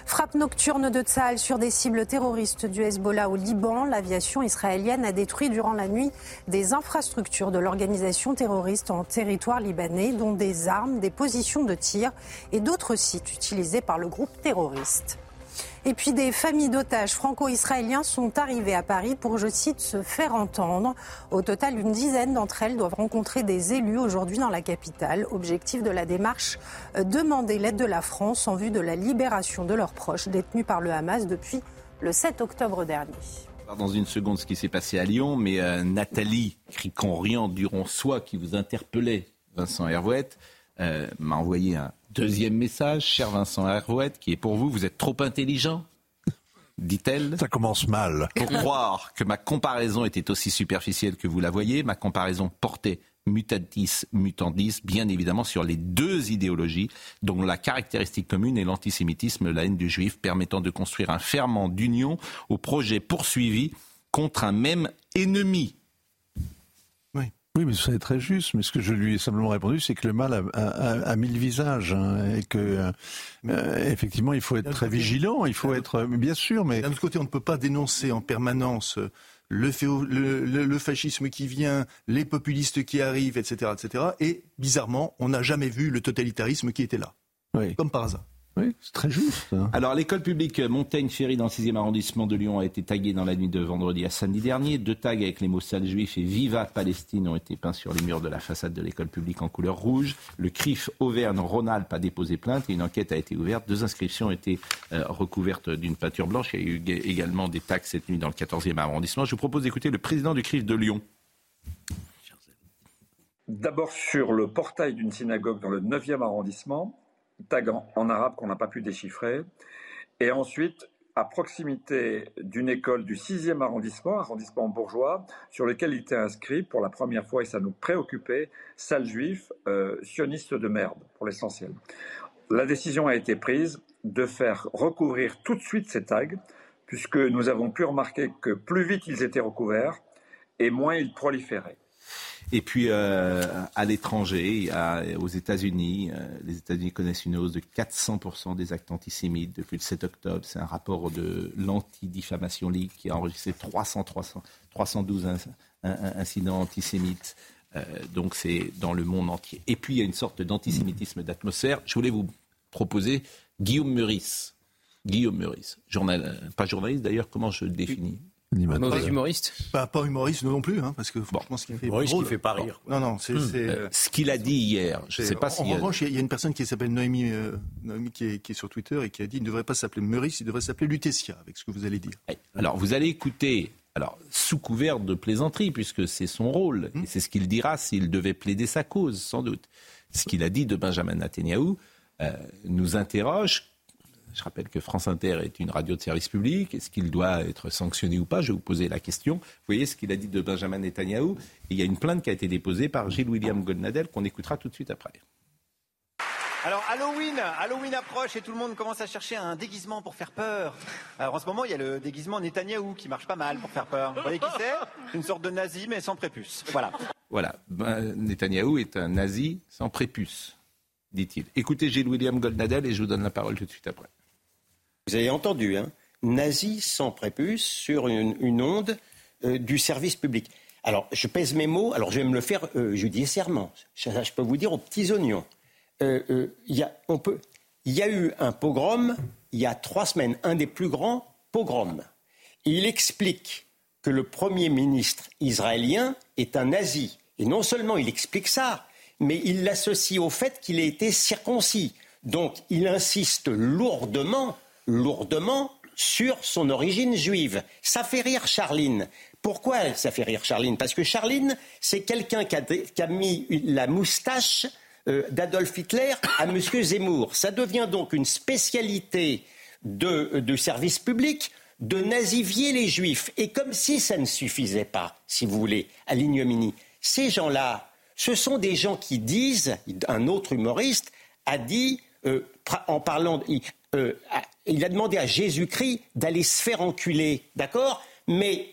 Frappe nocturne de Tsahal sur des cibles terroristes du Hezbollah au Liban. L'aviation israélienne a détruit durant la nuit des infrastructures de l'organisation terroriste en territoire libanais, dont des armes, des positions de tir et d'autres sites utilisés par le groupe terroriste. Et puis des familles d'otages franco-israéliens sont arrivées à Paris pour, je cite, se faire entendre. Au total, une dizaine d'entre elles doivent rencontrer des élus aujourd'hui dans la capitale. Objectif de la démarche, euh, demander l'aide de la France en vue de la libération de leurs proches détenus par le Hamas depuis le 7 octobre dernier. dans une seconde ce qui s'est passé à Lyon, mais euh, Nathalie Cricon-Riant Duron-Soie, qui vous interpellait, Vincent Hervouette, euh, m'a envoyé un deuxième message. Cher Vincent Hervouette, qui est pour vous, vous êtes trop intelligent, dit-elle. Ça commence mal. Pour croire que ma comparaison était aussi superficielle que vous la voyez, ma comparaison portait mutatis mutandis, bien évidemment, sur les deux idéologies dont la caractéristique commune est l'antisémitisme, la haine du juif, permettant de construire un ferment d'union au projet poursuivi contre un même ennemi. Oui, mais ça est très juste. Mais ce que je lui ai simplement répondu, c'est que le mal a, a- a mille visages hein, et que euh, effectivement, il faut être très vigilant. Il faut être, mais bien sûr, mais D'un autre côté, on ne peut pas dénoncer en permanence euh, le, féo- le- le- le fascisme qui vient, les populistes qui arrivent, etc., etc. Et bizarrement, on n'a jamais vu le totalitarisme qui était là, comme par hasard. Oui, c'est très juste. Alors, l'école publique Montaigne-Ferry dans le 6e arrondissement de Lyon a été taguée dans la nuit de vendredi à samedi dernier. Deux tags avec les mots sale juif et Viva Palestine ont été peints sur les murs de la façade de l'école publique en couleur rouge. Le CRIF Auvergne-Rhône-Alpes a déposé plainte et une enquête a été ouverte. Deux inscriptions ont été euh, recouvertes d'une peinture blanche. Il y a eu ga- également des tags cette nuit dans le 14e arrondissement. Je vous propose d'écouter le président du CRIF de Lyon. D'abord sur le portail d'une synagogue dans le 9e arrondissement, tag en, arabe qu'on n'a pas pu déchiffrer, et ensuite à proximité d'une école du 6e arrondissement, arrondissement bourgeois, sur lequel il était inscrit pour la première fois, et ça nous préoccupait, sale juif, euh, sioniste de merde, pour l'essentiel. La décision a été prise de faire recouvrir tout de suite ces tags, puisque nous avons pu remarquer que plus vite ils étaient recouverts, et moins ils proliféraient. Et puis euh, à l'étranger, aux États-Unis, euh, les États-Unis connaissent une hausse de 400% des actes antisémites depuis le 7 octobre. C'est un rapport de l'Anti-Diffamation League qui a enregistré 300, 300, 312 inc- in- in- incidents antisémites. Euh, donc c'est dans le monde entier. Et puis il y a une sorte d'antisémitisme d'atmosphère. Je voulais vous proposer Guillaume Meurice. Guillaume Meurice, journal, pas journaliste d'ailleurs, comment je le définis? Mauvais humoriste Pas, pas humoriste non plus, hein, parce que franchement, ce qu'il fait. Humoriste qui fait pas rire. Non, non, c'est. Hmm. Euh, ce qu'il a dit hier, je sais pas en, si. en revanche, il y a- il y a une personne qui s'appelle Noémie, euh, Noémie qui, est, qui est sur Twitter et qui a dit il ne devrait pas s'appeler Meurice, il devrait s'appeler Lutetia, avec ce que vous allez dire. Alors, vous allez écouter, alors, sous couvert de plaisanterie, puisque c'est son rôle, et c'est ce qu'il dira s'il devait plaider sa cause, sans doute. Ce qu'il a dit de Benjamin Netanyahou euh, nous interroge. Je rappelle que France Inter est une radio de service public. Est-ce qu'il doit être sanctionné ou pas? Je vais vous poser la question. Vous voyez ce qu'il a dit de Benjamin Netanyahou. Et il y a une plainte qui a été déposée par Gilles William Goldnadel qu'on écoutera tout de suite après. Alors Halloween, Halloween approche et tout le monde commence à chercher un déguisement pour faire peur. Alors en ce moment, il y a le déguisement Netanyahou qui marche pas mal pour faire peur. Vous voyez qui c'est? Une sorte de nazi mais sans prépuce. Voilà. Voilà, ben, Netanyahou est un nazi sans prépuce, dit-il. Écoutez Gilles William Goldnadel et je vous donne la parole tout de suite après. Vous avez entendu, hein Nazi sans prépuce sur une, onde euh, du service public. Alors, je pèse mes mots, alors je vais me le faire euh, judiciairement. je peux vous dire aux petits oignons. Euh, euh, il y, peut, y a eu un pogrom il y a trois semaines, un des plus grands pogroms. Il explique que le Premier ministre israélien est un nazi. Et non seulement il explique ça, mais il l'associe au fait qu'il a été circoncis. Donc il insiste lourdement, lourdement sur son origine juive. Ça fait rire Charline. Pourquoi ça fait rire Charline? Parce que Charline, c'est quelqu'un qui a, mis la moustache euh, d'Adolf Hitler à M. Zemmour. Ça devient donc une spécialité de, de service public de nazifier les juifs. Et comme si ça ne suffisait pas, si vous voulez, à l'ignominie, ces gens-là, ce sont des gens qui disent, un autre humoriste a dit, euh, en parlant, euh, il a demandé à Jésus-Christ d'aller se faire enculer, d'accord? Mais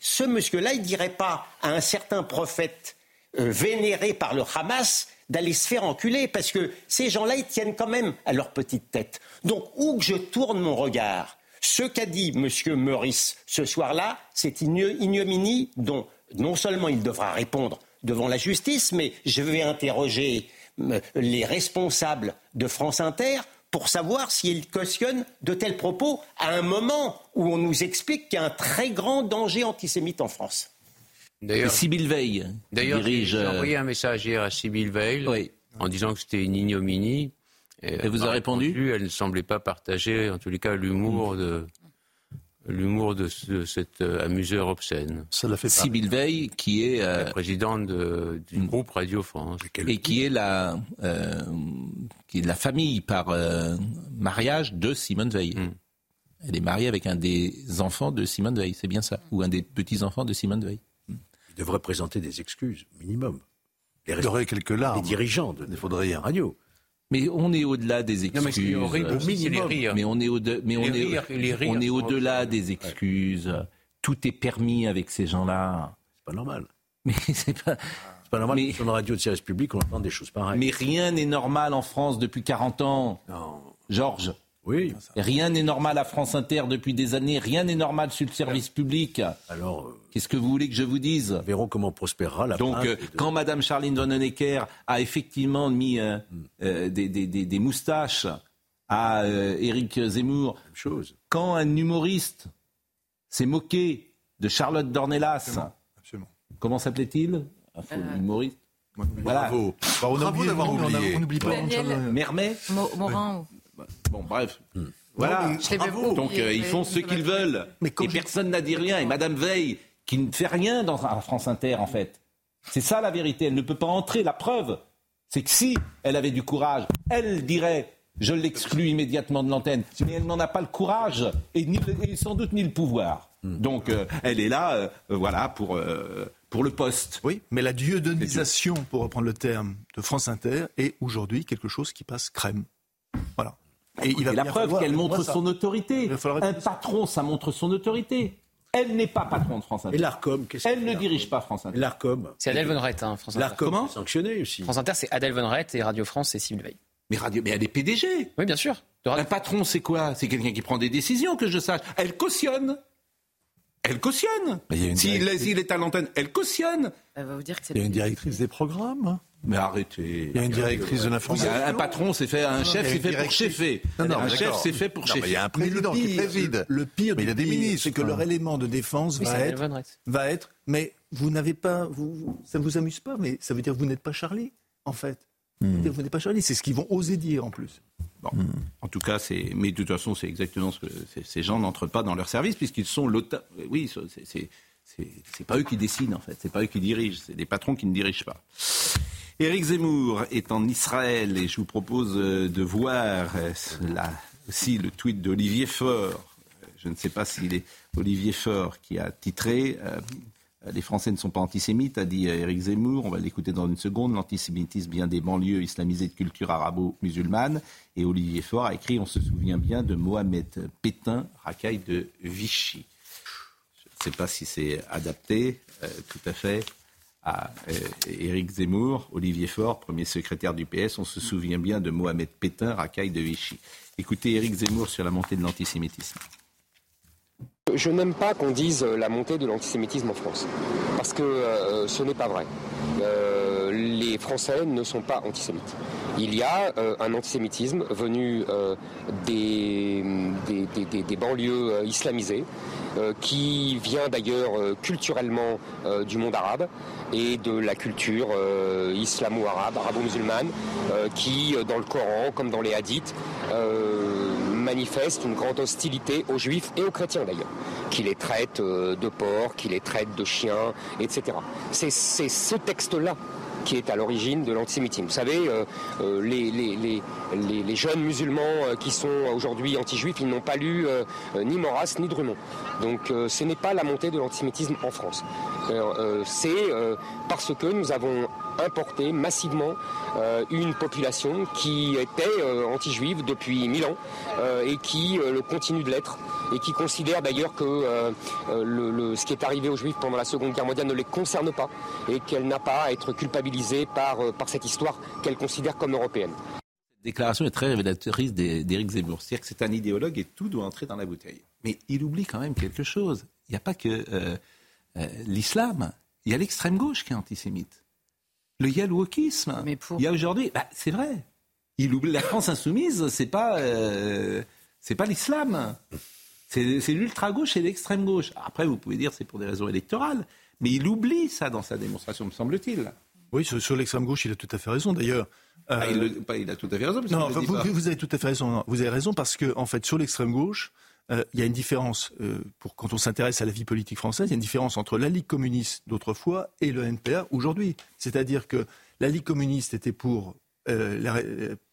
ce monsieur-là, il ne dirait pas à un certain prophète vénéré par le Hamas d'aller se faire enculer, parce que ces gens-là, ils tiennent quand même à leur petite tête. Donc, où que je tourne mon regard, ce qu'a dit M. Meurice ce soir-là, c'est ignominie dont non seulement il devra répondre devant la justice, mais je vais interroger euh, les responsables de France Inter pour savoir s'ils cautionnent de tels propos à un moment où on nous explique qu'il y a un très grand danger antisémite en France. D'ailleurs, Sibyl Veil D'ailleurs, j'ai euh, envoyé un message hier à Sibyl Veil en disant que c'était une ignominie. Et, vous a répondu, Elle ne semblait pas partager, en tous les cas, l'humour de l'humour de, cet euh, amuseur obscène. Ça l'a fait Sibyl Veil, qui est euh, la présidente du groupe Radio France, et qui est la qui est la famille par mariage de Simone Veil. Hmm. Elle est mariée avec un des enfants de Simone Veil, c'est bien ça, ou un des petits enfants de Simone Veil devrait présenter des excuses, minimum. Les Il y aurait quelques larmes. Les dirigeants de, faudrait un radio. Mais on est au-delà des excuses. Non, mais, on est au mais on est, on est au-delà des excuses. Tout est permis avec ces gens-là. C'est pas normal. Mais c'est pas. C'est pas normal mais, sur une radio de service public, on entend des choses pareilles. Mais rien n'est normal en France depuis 40 ans. Non. Georges. Oui. Rien n'est normal à France Inter depuis des années. Rien n'est normal sur le service public. Alors, euh, qu'est-ce que vous voulez que je vous dise Verrons comment prospérera la. Donc, euh, quand Madame Charline Vanhoenacker a effectivement mis euh, hmm. des, moustaches à Éric Zemmour, chose. quand un humoriste s'est moqué de Charlotte Dornelas, Absolument. comment s'appelait-il? Un humoriste. Voilà. Bravo. Bravo d'avoir oublié. On n'oublie pas. Mermet Morin. Bon, bref. Hmm. Voilà. Donc euh, ils font ce qu'ils veulent. Mais et personne n'a dit rien. Et Madame Veil, qui ne fait rien dans France Inter, en fait. C'est ça la vérité. Elle ne peut pas entrer. La preuve, c'est que si elle avait du courage, elle dirait je l'exclus immédiatement de l'antenne. Mais elle n'en a pas le courage et, sans doute ni le pouvoir. Hmm. Donc euh, elle est là, euh, voilà, pour, pour le poste. Oui, mais la dieudonisation, pour reprendre le terme de France Inter, est aujourd'hui quelque chose qui passe crème. Voilà. Et, il va la preuve qu'elle montre son autorité. Un patron, ça montre son autorité. Elle n'est pas patron de France Inter. Et l'ARCOM, qu'est-ce Elle ne dirige pas France Inter. L'ARCOM. C'est Adèle Von Rett, hein, France Inter. L'ARCOM est sanctionné aussi. France Inter, c'est Adèle Von Rett et Radio France, c'est Sylvie Veil. Mais, Radio... mais elle est PDG. Oui, bien sûr. Un patron, c'est quoi? C'est quelqu'un qui prend des décisions, que je sache. Elle cautionne. Elle cautionne. S'il est à l'antenne, elle cautionne. Elle va vous dire que Il y a une directrice des programmes. Hein. Mais arrêtez. Il y a une directrice de l'information. Un patron, c'est fait, un chef, c'est fait pour chefer. un chef, c'est fait pour chefer. Il y a un président qui préside. Le pire, il y a des ministres. C'est que leur élément de défense va, être, va être. Mais vous n'avez pas. Vous, ça ne vous amuse pas, mais ça veut dire que vous n'êtes pas Charlie, en fait. Hmm. Vous n'êtes pas Charlie. C'est ce qu'ils vont oser dire en plus. Bon. Hmm. En tout cas, c'est. Mais de toute façon, c'est exactement ce que. Ces gens n'entrent pas dans leur service puisqu'ils sont l'OTAN. Oui, c'est. C'est pas eux qui décident en fait, c'est pas eux qui dirigent, c'est des patrons qui ne dirigent pas. Éric Zemmour est en Israël et je vous propose euh, de voir euh, là aussi le tweet d'Olivier Faure. Je ne sais pas s'il est Olivier Faure qui a titré Les Français ne sont pas antisémites, a dit Éric Zemmour. On va l'écouter dans une seconde. L'antisémitisme vient des banlieues islamisées de culture arabo-musulmane. Et Olivier Faure a écrit On se souvient bien de Mohamed Pétain, racaille de Vichy. Je ne sais pas si c'est adapté euh, tout à fait à euh, Éric Zemmour, Olivier Faure, premier secrétaire du PS. On se souvient bien de Mohamed Pétain, racaille de Vichy. Écoutez Éric Zemmour sur la montée de l'antisémitisme. Je n'aime pas qu'on dise la montée de l'antisémitisme en France, parce que euh, ce n'est pas vrai. Euh, les Français ne sont pas antisémites. Il y a euh, un antisémitisme venu des, des, des, banlieues islamisées, qui vient d'ailleurs culturellement du monde arabe et de la culture islamo-arabe, arabo-musulmane, qui, dans le Coran, comme dans les hadiths, manifeste une grande hostilité aux juifs et aux chrétiens d'ailleurs, qui les traite euh, de porcs, qui les traite de chiens, etc. C'est ce texte-là qui est à l'origine de l'antisémitisme. Vous savez, euh, euh, les, jeunes musulmans qui sont aujourd'hui anti-juifs, ils n'ont pas lu ni Maurras ni Drummond. Donc ce n'est pas la montée de l'antisémitisme en France. C'est parce que nous avons importé massivement euh, une population qui était euh, anti-juive depuis mille ans euh, et qui le continue de l'être et qui considère d'ailleurs que ce qui est arrivé aux juifs pendant la Seconde Guerre mondiale ne les concerne pas et qu'elle n'a pas à être culpabilisée par, par cette histoire qu'elle considère comme européenne. Cette déclaration est très révélatrice d'Éric Zemmour. C'est-à-dire que c'est un idéologue et tout doit entrer dans la bouteille. Mais il oublie quand même quelque chose. Il n'y a pas que l'islam, il y a l'extrême gauche qui est antisémite le yalwokisme. Mais Il y a aujourd'hui, bah, c'est vrai. Il oublie la France insoumise, c'est pas, euh, c'est pas l'islam. C'est l'ultra gauche et l'extrême gauche. Après, vous pouvez dire c'est pour des raisons électorales, mais il oublie ça dans sa démonstration, me semble-t-il. Oui, sur, l'extrême gauche, il a tout à fait raison. D'ailleurs, ah, il, a tout à fait raison. non, vous, avez tout à fait raison. vous avez raison parce que, en fait, sur l'extrême gauche, euh, il y a une différence, euh, pour, quand on s'intéresse à la vie politique française, il y a une différence entre la Ligue communiste d'autrefois et le NPA aujourd'hui. C'est-à-dire que la Ligue communiste était pour, euh, la,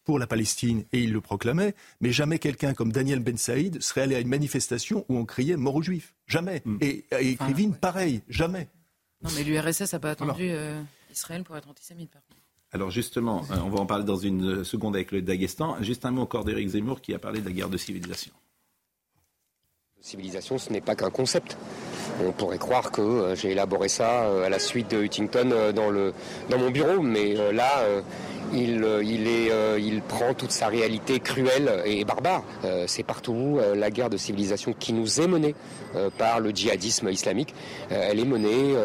pour la Palestine et il le proclamait, mais jamais quelqu'un comme Daniel Ben Saïd serait allé à une manifestation où on criait mort aux juifs. Jamais. Mm. Et, et pareil, jamais. Non, mais l'URSS n'a pas attendu Israël pour être antisémite, par contre. Alors justement, on va en parler dans une seconde avec le Daghestan. Juste un mot encore d'Éric Zemmour qui a parlé de la guerre de civilisation. Civilisation, ce n'est pas qu'un concept. On pourrait croire que euh, j'ai élaboré ça euh, à la suite de Huntington euh, dans, le, dans mon bureau, mais là, il, il, est, il, prend toute sa réalité cruelle et barbare. C'est partout la guerre de civilisation qui nous est menée par le djihadisme islamique. Elle est menée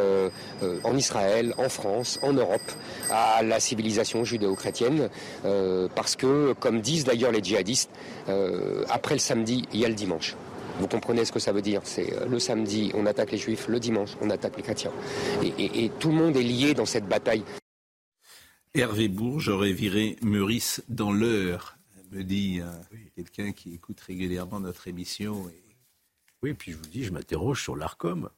en Israël, en France, en Europe, à la civilisation judéo-chrétienne, parce que, comme disent d'ailleurs les djihadistes, après le samedi, il y a le dimanche. Vous comprenez ce que ça veut dire C'est euh, le samedi, on attaque les juifs, le dimanche, on attaque les chrétiens. Et, tout le monde est lié dans cette bataille. Hervé Bourges aurait viré Meurice dans l'heure, me dit euh, quelqu'un qui écoute régulièrement notre émission. Et... Oui, puis je vous dis, je m'interroge sur l'ARCOM.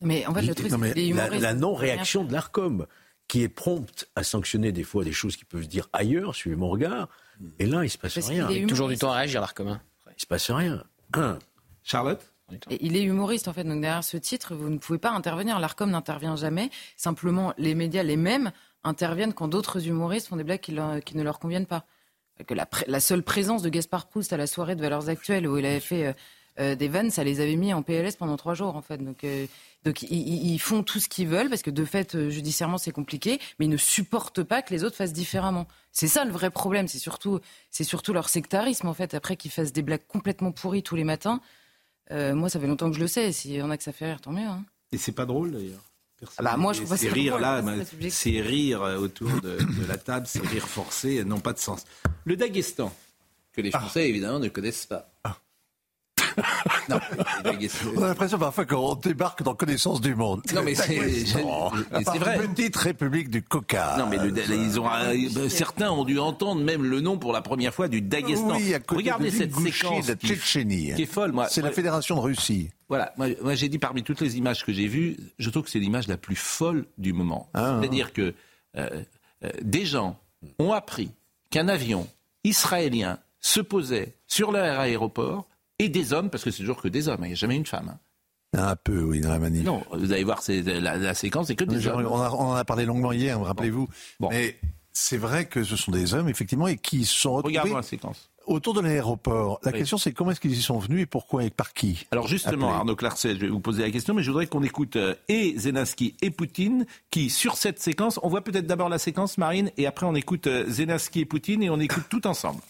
Mais en fait, le truc, la, la non-réaction de l'ARCOM, qui est prompte à sanctionner des fois des choses qui peuvent se dire ailleurs, suivez mon regard. Et là, il se passe rien. Il y a toujours du temps à réagir, l'ARCOM. Hein. Il se passe rien. Charlotte il est humoriste en fait, donc derrière ce titre, vous ne pouvez pas intervenir. L'ARCOM n'intervient jamais. Simplement, les médias, les mêmes, interviennent quand d'autres humoristes font des blagues qui, ne leur conviennent pas. Que la, seule présence de Gaspard Proust à la soirée de Valeurs Actuelles où il avait fait euh, euh, des vannes, ça les avait mis en PLS pendant trois jours en fait. Donc, euh, donc ils, font tout ce qu'ils veulent parce que de fait judiciairement c'est compliqué, mais ils ne supportent pas que les autres fassent différemment. C'est ça le vrai problème. C'est surtout, c'est surtout leur sectarisme en fait. Après qu'ils fassent des blagues complètement pourries tous les matins. Euh, moi, ça fait longtemps que je le sais. S'il y en a que ça fait rire, tant mieux. Hein. Et c'est pas drôle d'ailleurs. Ah bah moi, je trouve c'est rire là, c'est rire euh, autour de, la table, c'est rire forcé, n'ont pas de sens. Le Daghestan, que les ah. Français évidemment ne connaissent pas. Ah. on a l'impression parfois qu'on débarque dans connaissance du monde. Non, mais c'est vrai. Petite république du Caucase. Non, mais ils ont, euh, certains ont dû entendre même le nom pour la première fois du Daghestan. Regardez cette séquence de qui, qui, est folle. C'est la Fédération de Russie. Voilà, moi, j'ai dit parmi toutes les images que j'ai vues, je trouve que c'est l'image la plus folle du moment. Ah. C'est-à-dire que euh, euh, des gens ont appris qu'un avion israélien se posait sur leur aéroport et des hommes, parce que c'est toujours que des hommes, hein, il n'y a jamais une femme, hein, Un peu, oui, dans la manif. Non, vous allez voir, c'est la, la séquence, c'est que des hommes. on, a- on en a parlé longuement hier, rappelez-vous. Bon. Mais c'est vrai que ce sont des hommes, effectivement, et qui se sont retrouvés Regardons la séquence. autour de l'aéroport. La Oui. question, c'est comment est-ce qu'ils y sont venus et pourquoi et par qui Alors justement. Arnaud Clarset, je vais vous poser la question, mais je voudrais qu'on écoute euh, et Zelensky et Poutine, qui sur cette séquence, on voit peut-être d'abord la séquence, Marine, et après on écoute euh, Zelensky et Poutine, et on écoute tout ensemble.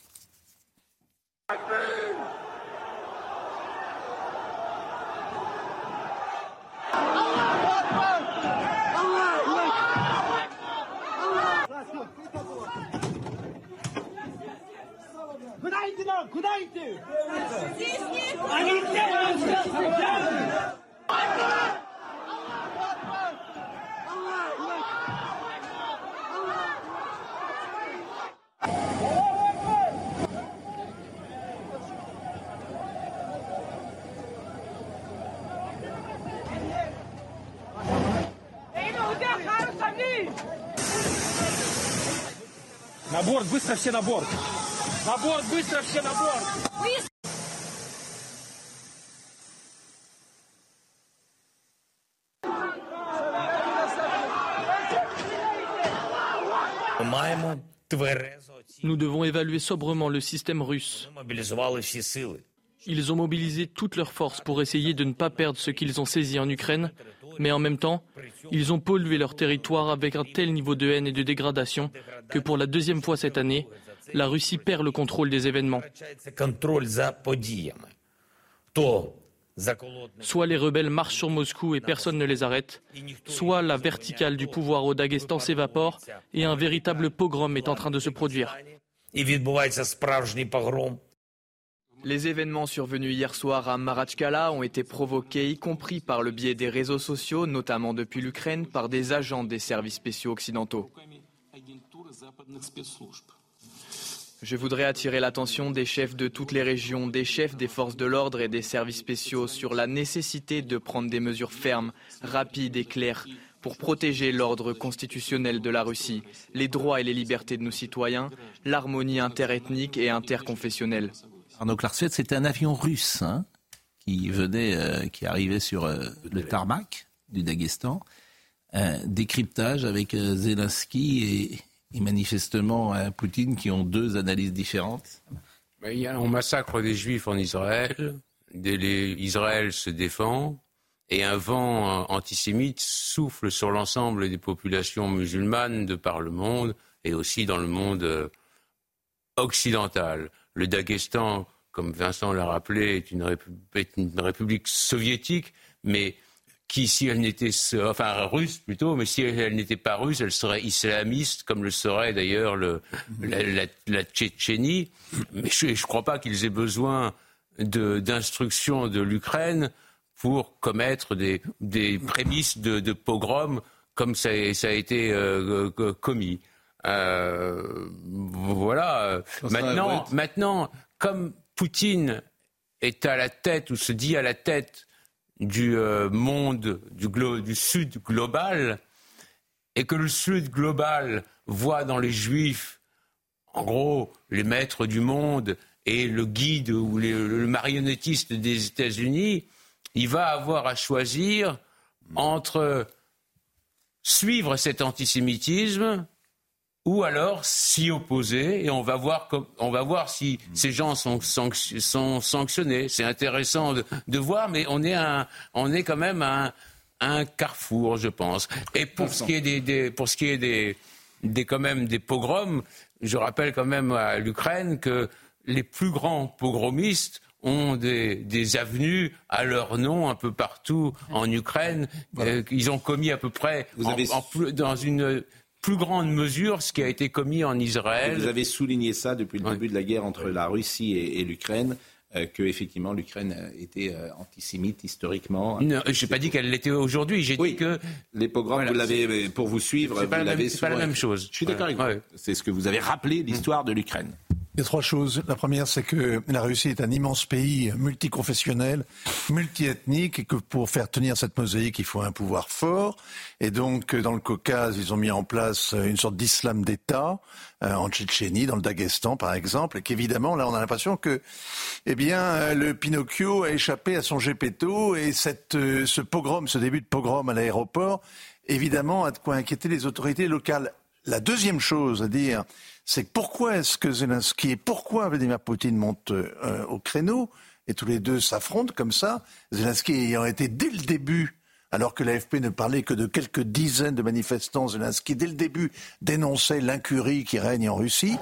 Куда идти нам? Куда идти? На борт, быстро все на борт! На борт, быстро все на борт! Маємо тверезо Nous devons évaluer sobrement le système russe. мобілізували всі сили. Ils ont mobilisé toutes leurs forces pour essayer de ne pas perdre ce qu'ils ont saisi en Ukraine, mais en même temps, ils ont pollué leur territoire avec un tel niveau de haine et de dégradation que pour la deuxième fois cette année, la Russie perd le contrôle des événements. Soit les rebelles marchent sur Moscou et personne ne les arrête, soit la verticale du pouvoir au Daghestan s'évapore et un véritable pogrom est en train de se produire. Les événements survenus hier soir à Marachkala ont été provoqués, y compris par le biais des réseaux sociaux, notamment depuis l'Ukraine, par des agents des services spéciaux occidentaux. Je voudrais attirer l'attention des chefs de toutes les régions, des chefs des forces de l'ordre et des services spéciaux sur la nécessité de prendre des mesures fermes, rapides et claires pour protéger l'ordre constitutionnel de la Russie, les droits et les libertés de nos citoyens, l'harmonie interethnique et interconfessionnelle. Arnaud Clarset, c'était un avion russe hein, qui venait, euh, qui arrivait sur euh, le tarmac du Daghestan. Un décryptage avec euh, Zelensky et, et manifestement euh, Poutine qui ont deux analyses différentes. Ben, il y a- massacre des juifs en Israël, Israël se défend, et un vent euh, antisémite souffle sur l'ensemble des populations musulmanes de par le monde, et aussi dans le monde euh, occidental. Le Daghestan, comme Vincent l'a rappelé, est une république soviétique, mais qui, si elle n'était, enfin russe plutôt, mais si elle, n'était pas russe, elle serait islamiste, comme le serait d'ailleurs le- la, la- la Tchétchénie. Mais je ne crois pas qu'ils aient besoin d'instructions de, l'Ukraine pour commettre des, des prémices de, de pogrom comme ça, a- ça a été euh, commis. Euh, voilà. Ça Maintenant, maintenant, comme Poutine est à la tête ou se dit à la tête du euh, monde, du, du Sud global, et que le Sud global voit dans les Juifs, en gros, les maîtres du monde et le guide ou le marionnettiste des États-Unis, il va avoir à choisir entre suivre cet antisémitisme ou alors s'y opposer et on va voir com- on va voir si ces gens sont, sanc- sont sanctionnés. C'est intéressant de, de voir, mais on est un, on est quand même un, un carrefour, je pense. Et pour ce qui est des, des- pour ce qui est des, des quand même des pogroms, je rappelle quand même à l'Ukraine que les plus grands pogromistes ont des, des avenues à leur nom un peu partout en Ukraine. Euh, ils ont commis à peu près Vous en- avez- en dans une plus grande mesure ce qui a été commis en Israël. Vous avez souligné ça depuis le début de la guerre entre la Russie et, et l'Ukraine, euh, que effectivement l'Ukraine euh, était euh, antisémite historiquement. Non, j'ai pas dit qu'elle l'était aujourd'hui. J'ai dit que les pogroms, Voilà, vous l'avez pour vous suivre. c'est pas la même- pas la même chose. Je suis d'accord Ouais. avec vous. Ouais. C'est ce que vous avez rappelé l'histoire de l'Ukraine. Il y a trois choses. La première, c'est que la Russie est un immense pays multiconfessionnel, multiethnique, et que pour faire tenir cette mosaïque, il faut un pouvoir fort. Et donc, dans le Caucase, ils ont mis en place une sorte d'islam d'État, euh, en Tchétchénie, dans le Daghestan, par exemple, et qu'évidemment, là, on a l'impression que, eh bien, le Pinocchio a échappé à son gépetto, et cette, euh, ce pogrom, ce début de pogrom à l'aéroport, évidemment, a de quoi inquiéter les autorités locales. La deuxième chose à dire, c'est pourquoi est-ce que Zelensky et pourquoi Vladimir Poutine montent euh, au créneau et tous les deux s'affrontent comme ça. Zelensky ayant été dès le début, alors que l'AFP ne parlait que de quelques dizaines de manifestants, Zelensky dès le début dénonçait l'incurie qui règne en Russie.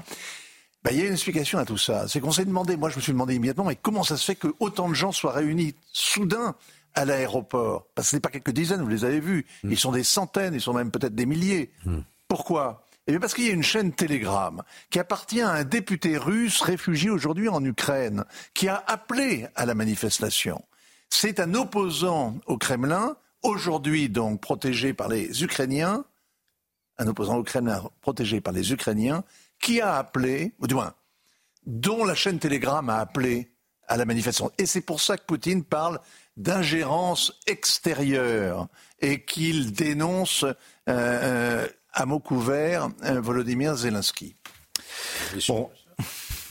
Ben, il y a une explication à tout ça. C'est qu'on s'est demandé, moi je me suis demandé immédiatement, mais comment ça se fait que autant de gens soient réunis soudain à l'aéroport? Parce que ce n'est pas quelques dizaines, vous les avez vus. Ils sont des centaines, ils sont même peut-être des milliers. Pourquoi? Eh bien parce qu'il y a une chaîne Telegram qui appartient à un député russe réfugié aujourd'hui en Ukraine, qui a appelé à la manifestation. C'est un opposant au Kremlin, aujourd'hui donc protégé par les Ukrainiens, un opposant au Kremlin protégé par les Ukrainiens, qui a appelé, ou du moins, dont la chaîne Telegram a appelé à la manifestation. Et c'est pour ça que Poutine parle d'ingérence extérieure et qu'il dénonce euh, euh, à mot couvert euh, Volodymyr Zelensky. Bon.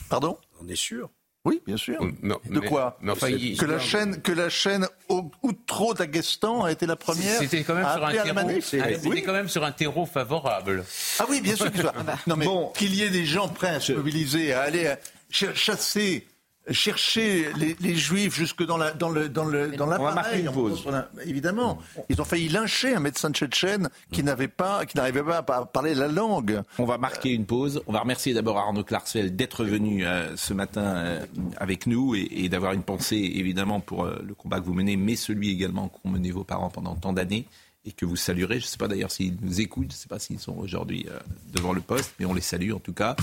Pardon? On est sûr? Oui, bien sûr. Non, de mais- quoi? mais enfin, il- que, la chaîne, que la chaîne au- Outro d'Aguestan a été la première C'était quand même à sur un appeler à la terreau. Oui. quand même sur un terreau favorable. Ah oui, bien sûr que ça. Non mais qu'il y ait des gens prêts à se mobiliser, à aller à ch- chasser, chercher les, les juifs jusque dans la dans le dans le dans On va marquer l'appareil. Évidemment, ils ont failli lyncher un médecin tchétchène qui n'avait pas, qui n'arrivait pas à parler la langue. On va marquer une pause. On va remercier d'abord Arnaud Klarsfeld d'être venu euh, ce matin euh, avec nous et, et d'avoir une pensée évidemment pour euh, le combat que vous menez, mais celui également qu'ont mené vos parents pendant tant d'années et que vous saluerez. Je ne sais pas d'ailleurs s'ils nous écoutent, je ne sais pas s'ils sont aujourd'hui euh, devant le poste, mais on les salue en tout cas.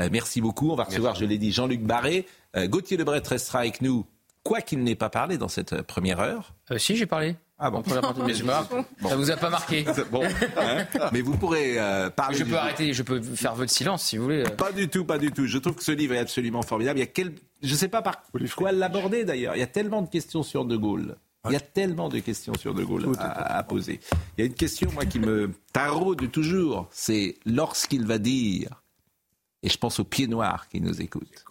Euh, merci beaucoup. On va recevoir, je l'ai dit, Jean-Luc Barré. Euh, Gauthier Lebret restera avec nous, quoi qu'il n'ait pas parlé dans cette euh, première heure. Euh, si, j'ai parlé. Ah bon. Mais je rappelle. Ça vous a pas marqué Bon, hein. mais vous pourrez euh, parler. Je peux arrêter, je peux faire votre silence si vous voulez. Pas du tout, pas du tout. Je trouve que ce livre est absolument formidable. Il y a quel... Je ne sais pas par quoi l'aborder d'ailleurs. Il y a tellement de questions sur De Gaulle. Il y a tellement de questions sur De Gaulle à, à poser. Il y a une question, moi, qui me taraude toujours. C'est lorsqu'il va dire, et je pense aux pieds noirs qui nous écoutent.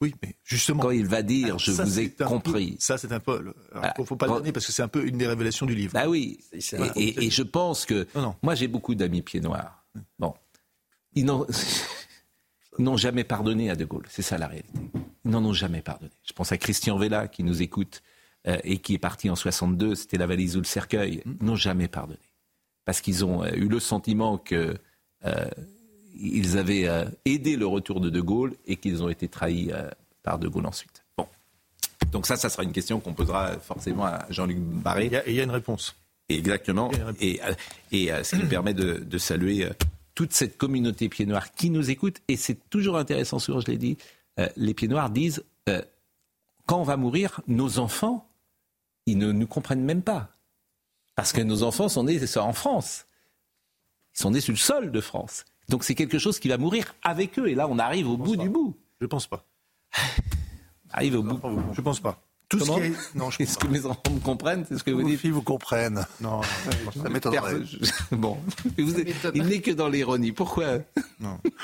Oui, mais justement. Quand il va dire, je Ça, vous ai peu- compris. ça, c'est un peu. Il Ah, ne faut pas le donner parce que c'est un peu une des révélations du livre. Bah oui. Et, et- et je pense que. Non, non. Moi, j'ai beaucoup d'amis pieds noirs. Bon. Ils n'ont ils n'ont jamais pardonné à De Gaulle. C'est ça la réalité. Ils n'en ont jamais pardonné. Je pense à Christian Vella qui nous écoute euh, et qui est parti en 62. C'était la valise ou le cercueil. Ils n'ont jamais pardonné. Parce qu'ils ont euh, eu le sentiment que. euh, ils avaient euh, aidé le retour de De Gaulle et qu'ils ont été trahis par De Gaulle ensuite. Bon. Donc ça, ça sera une question qu'on posera forcément à Jean-Luc Barré. Et il y a une réponse. Exactement. Et, et ce qui me permet de, de saluer toute cette communauté pieds noirs qui nous écoute. Et c'est toujours intéressant, souvent je l'ai dit, euh, les pieds noirs disent, euh, quand on va mourir, nos enfants, ils ne nous comprennent même pas. Parce que nos enfants sont nés en France. Ils sont nés sur le sol de France. Donc c'est quelque chose qui va mourir avec eux. Et là, on arrive au bout du bout. Je pense pas. Arrive au bout. Je pense pas. Tout ce Comment qui est- Non, je Est-ce que mes enfants me comprennent C'est ce que vous dites filles vous comprennent. Non, ça m'étonnerait. Bon, vous il n'est que dans l'ironie. Pourquoi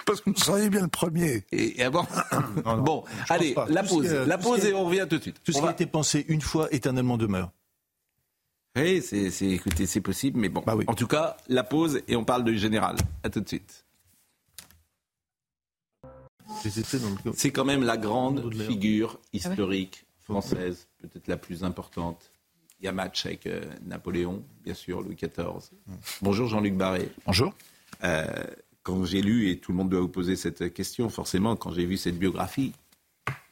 Parce que vous seriez bien le premier. Et, et avant. bon, allez, pas. la Tout ce pause, est- la ce pause et on revient tout de suite. Tout ce qui a été pensé une fois éternellement demeure. Oui, c'est, c'est- écoutez, c'est possible, mais bon. En tout cas, la pause et on parle de général. À tout de suite. C'est quand même la grande figure historique française, peut-être la plus importante. Il y a match avec euh, Napoléon, bien sûr, Louis XIV. Bonjour Jean-Luc Barré. Bonjour. Euh, quand j'ai lu, et tout le monde doit vous poser cette question, forcément, quand j'ai vu cette biographie,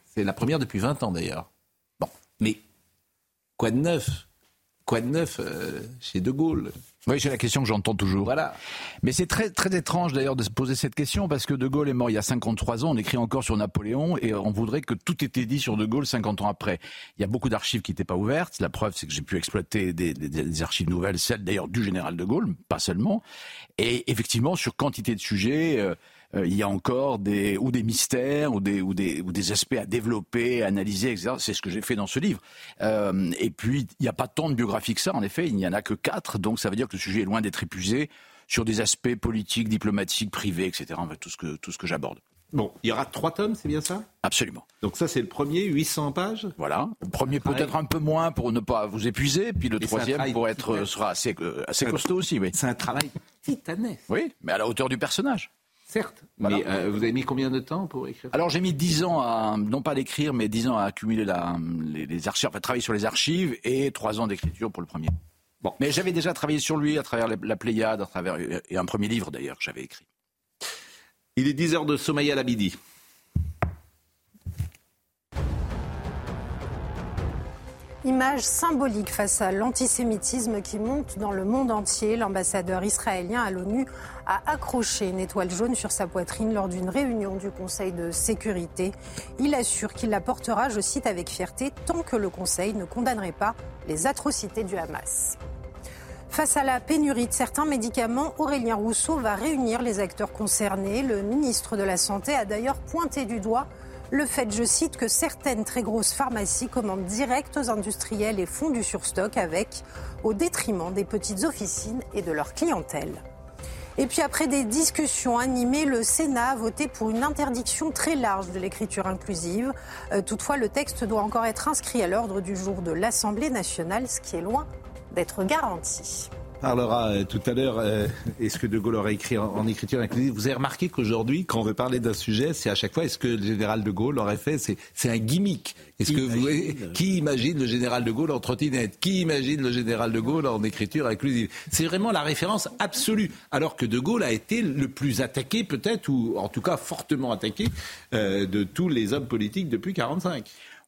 c'est la première depuis 20 ans d'ailleurs. Bon, mais quoi de neuf? Quoi de neuf euh, chez De Gaulle? Oui, c'est la question que j'entends toujours. Voilà. Mais c'est très, très étrange d'ailleurs de se poser cette question parce que De Gaulle est mort il y a 53 ans, on écrit encore sur Napoléon et on voudrait que tout était dit sur De Gaulle 50 ans après. Il y a beaucoup d'archives qui n'étaient pas ouvertes. La preuve, c'est que j'ai pu exploiter des, des- des archives nouvelles, celles d'ailleurs du général De Gaulle, pas seulement. Et effectivement, sur quantité de sujets, euh, euh, il y a encore des ou des mystères ou des ou des ou des aspects à développer, à analyser, etc. C'est ce que j'ai fait dans ce livre. Euh, et puis il n'y a pas tant de biographies que ça. En effet, il n'y en a que quatre, donc ça veut dire que le sujet est loin d'être épuisé sur des aspects politiques, diplomatiques, privés, etc. Enfin, tout ce que tout ce que j'aborde. Bon, il y aura trois tomes, c'est bien ça? Absolument. Donc ça, c'est le premier, 800 pages? Voilà. Le premier peut-être un peu moins pour ne pas vous épuiser, puis le Mais troisième pour être, sera assez, euh, assez costaud aussi, oui. C'est un travail titanesque. Oui, mais à la hauteur du personnage. Certes. Voilà. Mais euh, vous avez mis combien de temps pour écrire? Alors j'ai mis dix ans à, non pas l'écrire, mais dix ans à accumuler la, les, les archives, enfin travailler sur les archives et trois ans d'écriture pour le premier. Bon. Mais j'avais déjà travaillé sur lui à travers la, la Pléiade, à travers, et un premier livre d'ailleurs que j'avais écrit. Il est 10 heures de sommeil à la midi. Image symbolique face à l'antisémitisme qui monte dans le monde entier. L'ambassadeur israélien à l'ONU a accroché une étoile jaune sur sa poitrine lors d'une réunion du Conseil de sécurité. Il assure qu'il la portera, je cite, avec fierté, tant que le Conseil ne condamnerait pas les atrocités du Hamas. Face à la pénurie de certains médicaments, Aurélien Rousseau va réunir les acteurs concernés. Le ministre de la Santé a d'ailleurs pointé du doigt le fait, je cite, que certaines très grosses pharmacies commandent direct aux industriels et font du surstock avec, au détriment des petites officines et de leur clientèle. Et puis après des discussions animées, le Sénat a voté pour une interdiction très large de l'écriture inclusive. Euh, toutefois, le texte doit encore être inscrit à l'ordre du jour de l'Assemblée nationale, ce qui est loin d'être garanti parlera euh, tout à l'heure. Euh, est-ce que De Gaulle aurait écrit en, en écriture inclusive Vous avez remarqué qu'aujourd'hui, quand on veut parler d'un sujet, c'est à chaque fois est-ce que le général De Gaulle aurait fait C'est, c'est un gimmick? Est-ce que vous, qui imagine le général De Gaulle en trottinette? Qui imagine le général De Gaulle en écriture inclusive? C'est vraiment la référence absolue. Alors que De Gaulle a été le plus attaqué, peut-être, ou en tout cas fortement attaqué, euh, de tous les hommes politiques depuis 45.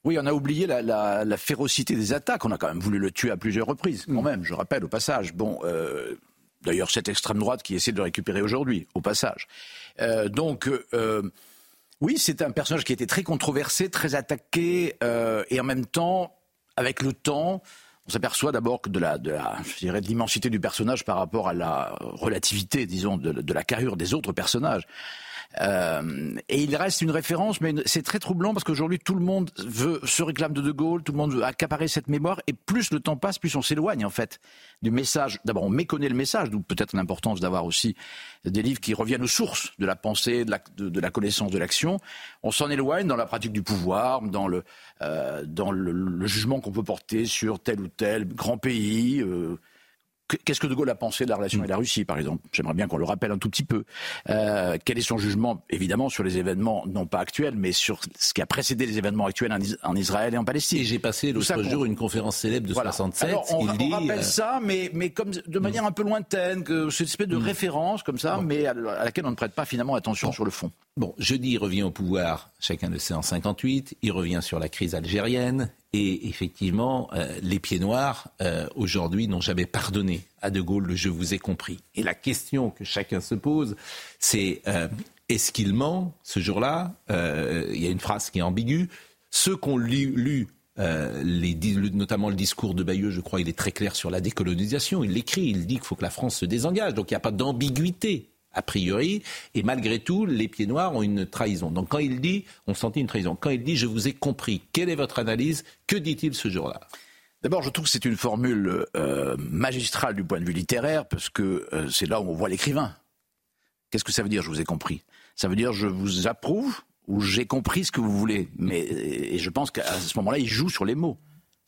Oui, on a oublié la, la, la, férocité des attaques. On a quand même voulu le tuer à plusieurs reprises, quand même, je rappelle, au passage. Bon, euh, d'ailleurs, cette extrême droite qui essaie de le récupérer aujourd'hui, au passage. Euh, donc, euh, oui, c'est un personnage qui a été très controversé, très attaqué, et en même temps, avec le temps, on s'aperçoit d'abord que de la, de la, je dirais, de l'immensité du personnage par rapport à la relativité, disons, de, de la carrure des autres personnages. Euh, et il reste une référence, mais c'est très troublant parce qu'aujourd'hui tout le monde veut, se réclame de De Gaulle, tout le monde veut accaparer cette mémoire, et plus le temps passe, plus on s'éloigne en fait du message. D'abord, on méconnaît le message, d'où peut-être l'importance d'avoir aussi des livres qui reviennent aux sources de la pensée, de la, connaissance, de l'action. On s'en éloigne dans la pratique du pouvoir, dans le, euh, dans le jugement qu'on peut porter sur tel ou tel grand pays. Euh, Qu'est-ce que De Gaulle a pensé de la relation avec la Russie, par exemple? J'aimerais bien qu'on le rappelle un tout petit peu. Euh, quel est son jugement, évidemment, sur les événements, non pas actuels, mais sur ce qui a précédé les événements actuels en, Israël et en Palestine Et j'ai passé l'autre jour une conférence célèbre de voilà. 67. Alors, on, il on dit, rappelle euh... ça, mais, mais comme de manière un peu lointaine, que c'est une espèce de Mm. référence comme ça, mais à, à, laquelle on ne prête pas finalement attention bon. sur le fond. Bon, jeudi, il revient au pouvoir, chacun le sait, en 58. Il revient sur la crise algérienne. Et effectivement, euh, les pieds noirs, euh, aujourd'hui, n'ont jamais pardonné à De Gaulle le je vous ai compris. Et la question que chacun se pose, c'est euh, est-ce qu'il ment ce jour-là? Il y a une phrase qui est ambiguë. Ceux qu'on lu, lu notamment le discours de Bayeux, je crois, il est très clair sur la décolonisation. Il l'écrit, il dit qu'il faut que la France se désengage. Donc il n'y a pas d'ambiguïté a priori, et malgré tout, les pieds noirs ont une trahison. Donc quand il dit, on sentit une trahison. Quand il dit, je vous ai compris, quelle est votre analyse? Que dit-il ce jour-là? D'abord, je trouve que c'est une formule euh, magistrale du point de vue littéraire, parce que euh, c'est là où on voit l'écrivain. Qu'est-ce que ça veut dire, je vous ai compris? Ça veut dire, je vous approuve, ou j'ai compris ce que vous voulez. Mais, et je pense qu'à ce moment-là, il joue sur les mots.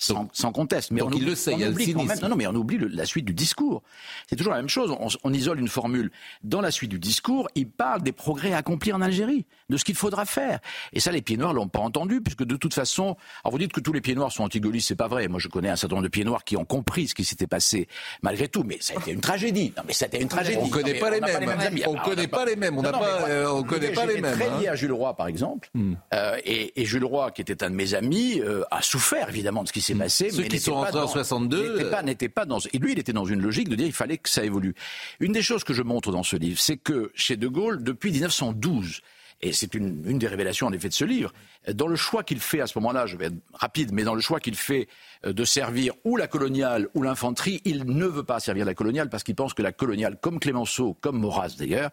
Sans, sans, conteste. Mais Donc on il oublie, le sait, il y a oublie le quand même, cynisme. non, non, mais on oublie le, la suite du discours. C'est toujours la même chose. On, on, isole une formule. Dans la suite du discours, il parle des progrès accomplis en Algérie, de ce qu'il faudra faire. Et ça, les pieds noirs l'ont pas entendu, puisque de toute façon, alors vous dites que tous les pieds noirs sont anti-gaullistes, c'est pas vrai. Moi, je connais un certain nombre de pieds noirs qui ont compris ce qui s'était passé, malgré tout. Mais ça a été une tragédie. Non, mais ça a été une tragédie. On connaît non, pas, les mêmes. Pas les mêmes on connaît pas les mêmes. On n'a pas, euh, on connaît pas les mêmes. Très lié hein. à Jules Roy, par exemple. Hmm. Euh, et, et, Jules Roy, qui était un de mes amis, euh, a souffert évidemment de ce qui s'est passé. Hmm. Ceux mais qui sont rentrés en 62 n'était pas, n'était pas dans. Et lui, il était dans une logique de dire il fallait que ça évolue. Une des choses que je montre dans ce livre, c'est que chez De Gaulle, depuis 1912, Et c'est une, une, des révélations en effet de ce livre. Dans le choix qu'il fait à ce moment-là, je vais être rapide, mais dans le choix qu'il fait euh, de servir ou la coloniale ou l'infanterie, il ne veut pas servir la coloniale parce qu'il pense que la coloniale, comme Clémenceau, comme Maurras d'ailleurs,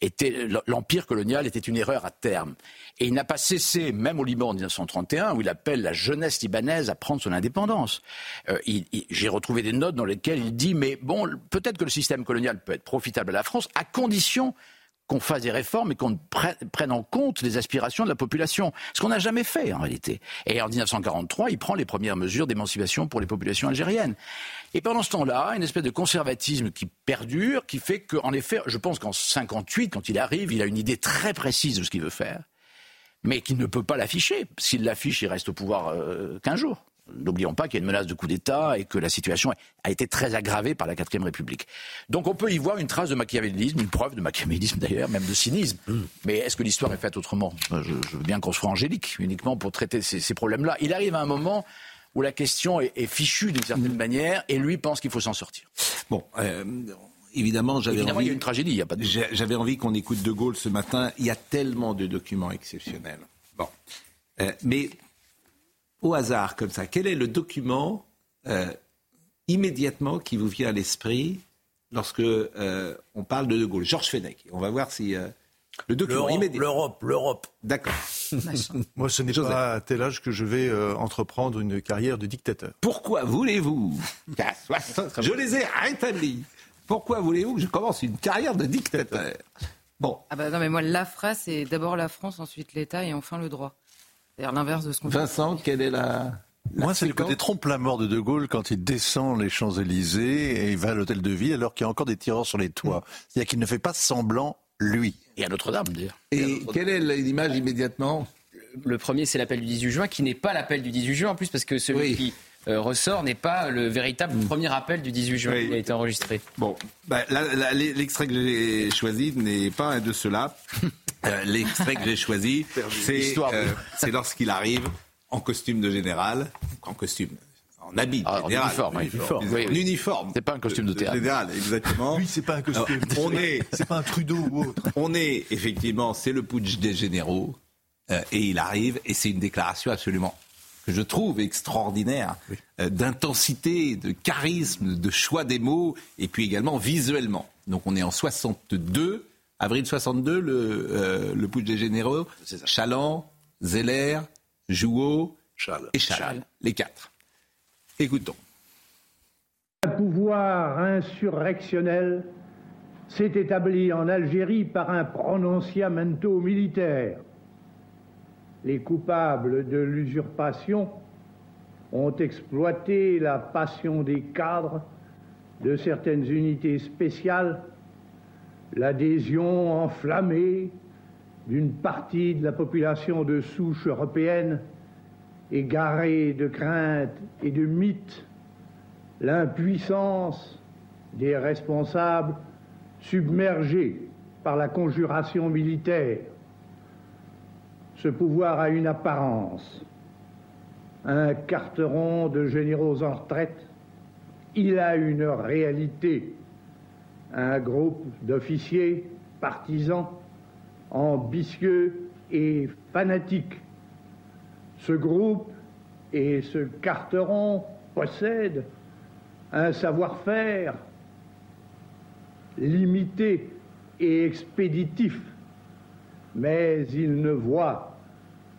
était l'empire colonial était une erreur à terme. Et il n'a pas cessé, même au Liban en 1931, où il appelle la jeunesse libanaise à prendre son indépendance. Euh, J'ai retrouvé des notes dans lesquelles il dit mais bon, peut-être que le système colonial peut être profitable à la France à condition qu'on fasse des réformes et qu'on prenne en compte les aspirations de la population. Ce qu'on n'a jamais fait en réalité. Et en 1943, il prend les premières mesures d'émancipation pour les populations algériennes. Et pendant ce temps-là, une espèce de conservatisme qui perdure, qui fait qu'en effet, je pense qu'en 58, quand il arrive, il a une idée très précise de ce qu'il veut faire, mais qu'il ne peut pas l'afficher. S'il l'affiche, il reste au pouvoir euh, 15 jours. N'oublions pas qu'il y a une menace de coup d'État et que la situation a été très aggravée par la quatrième République. Donc on peut y voir une trace de machiavélisme, une preuve de machiavélisme d'ailleurs, même de cynisme. Mm. Mais est-ce que l'histoire est faite autrement? Je, veux bien qu'on soit angélique uniquement pour traiter ces, problèmes-là. Il arrive à un moment où la question est, fichue d'une certaine mm. manière et lui pense qu'il faut s'en sortir. Bon. Euh, évidemment, j'avais envie. Il y a une tragédie, il y a pas de. J'avais envie qu'on écoute De Gaulle ce matin. Il y a tellement de documents exceptionnels. Bon, euh, mais au hasard comme ça, quel est le document euh, immédiatement qui vous vient à l'esprit lorsque euh, on parle de De Gaulle? Georges Fenech. On va voir si euh, le document immédiat. L'Europe, l'Europe. D'accord. Moi, ce n'est pas à tel âge que je vais entreprendre une carrière de dictateur. Pourquoi voulez-vous Je les ai rétablis. Pourquoi voulez-vous que je commence une carrière de dictateur? Bon. Ah bah non, mais moi, la phrase, c'est d'abord la France, ensuite l'État et enfin le droit. C'est l'inverse de ce qu'on Vincent, quelle est la. Moi, c'est le côté trompe-la-mort de De Gaulle quand il descend les Champs-Élysées et il va à l'hôtel de ville alors qu'il y a encore des tireurs sur les toits. C'est-à-dire qu'il ne fait pas semblant, lui. Et à Notre-Dame, d'ailleurs. Et quelle est l'image immédiatement? Le premier, c'est l'appel du 18 juin, qui n'est pas l'appel du 18 juin en plus, parce que celui qui ressort n'est pas le véritable hmm. premier appel du 18 juin qui a été enregistré. Bon, bah, l'extrait que j'ai choisi n'est pas un de ceux-là. Euh, l'extrait que j'ai choisi, euh, c'est lorsqu'il arrive en costume de général, en costume, en habit ah, général, en uniforme, en uniforme. C'est pas un costume de théâtre. Général, exactement. Oui, c'est pas un costume. on est, c'est pas un Trudeau ou autre. On est effectivement, c'est le putsch des généraux, euh, et il arrive, et c'est une déclaration absolument que je trouve extraordinaire, d'intensité, de charisme, de choix des mots, et puis également visuellement. Donc on est en 62 Avril 62, le, euh, le putsch des généraux, Chaland, Zeller, Jouot et Chal, les quatre. Écoutons. Un pouvoir insurrectionnel s'est établi en Algérie par un prononciamento militaire. Les coupables de l'usurpation ont exploité la passion des cadres de certaines unités spéciales l'adhésion enflammée d'une partie de la population de souche européenne, égarée de craintes et de mythes, l'impuissance des responsables submergés par la conjuration militaire. Ce pouvoir a une apparence, un carteron de généraux en retraite, il a une réalité. Un groupe d'officiers partisans, ambitieux et fanatiques. Ce groupe et ce carteron possèdent un savoir-faire limité et expéditif, mais ils ne voient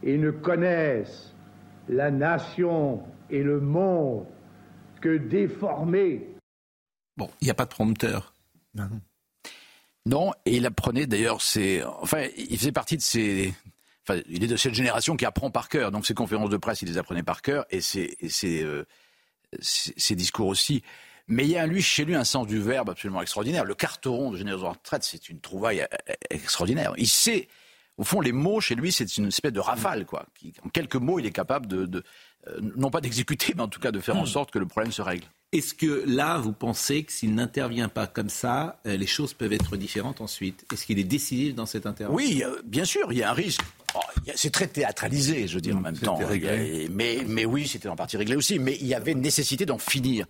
et ne connaissent la nation et le monde que déformés. Bon, il n'y a pas de prompteur. Non. et il apprenait d'ailleurs, c'est, enfin, il faisait partie de ces, enfin, il est de cette génération qui apprend par cœur. Donc ses conférences de presse, il les apprenait par cœur et ses, euh, discours aussi. Mais il y a lui, chez lui un sens du verbe absolument extraordinaire. Le carteron de génération retraite, c'est une trouvaille euh, extraordinaire. Il sait, au fond, les mots chez lui, c'est une espèce de rafale, quoi. en quelques mots, il est capable de, euh, non pas d'exécuter, mais en tout cas de faire en sorte que le problème se règle. Est-ce que là, vous pensez que s'il n'intervient pas comme ça, euh, les choses peuvent être différentes ensuite? Est-ce qu'il est décisif dans cette intervention? Oui, euh, bien sûr, il y a un risque. Oh, c'est très théâtralisé, je veux dire, en même temps. mais, mais oui, c'était en partie réglé aussi. Mais il y avait nécessité d'en finir.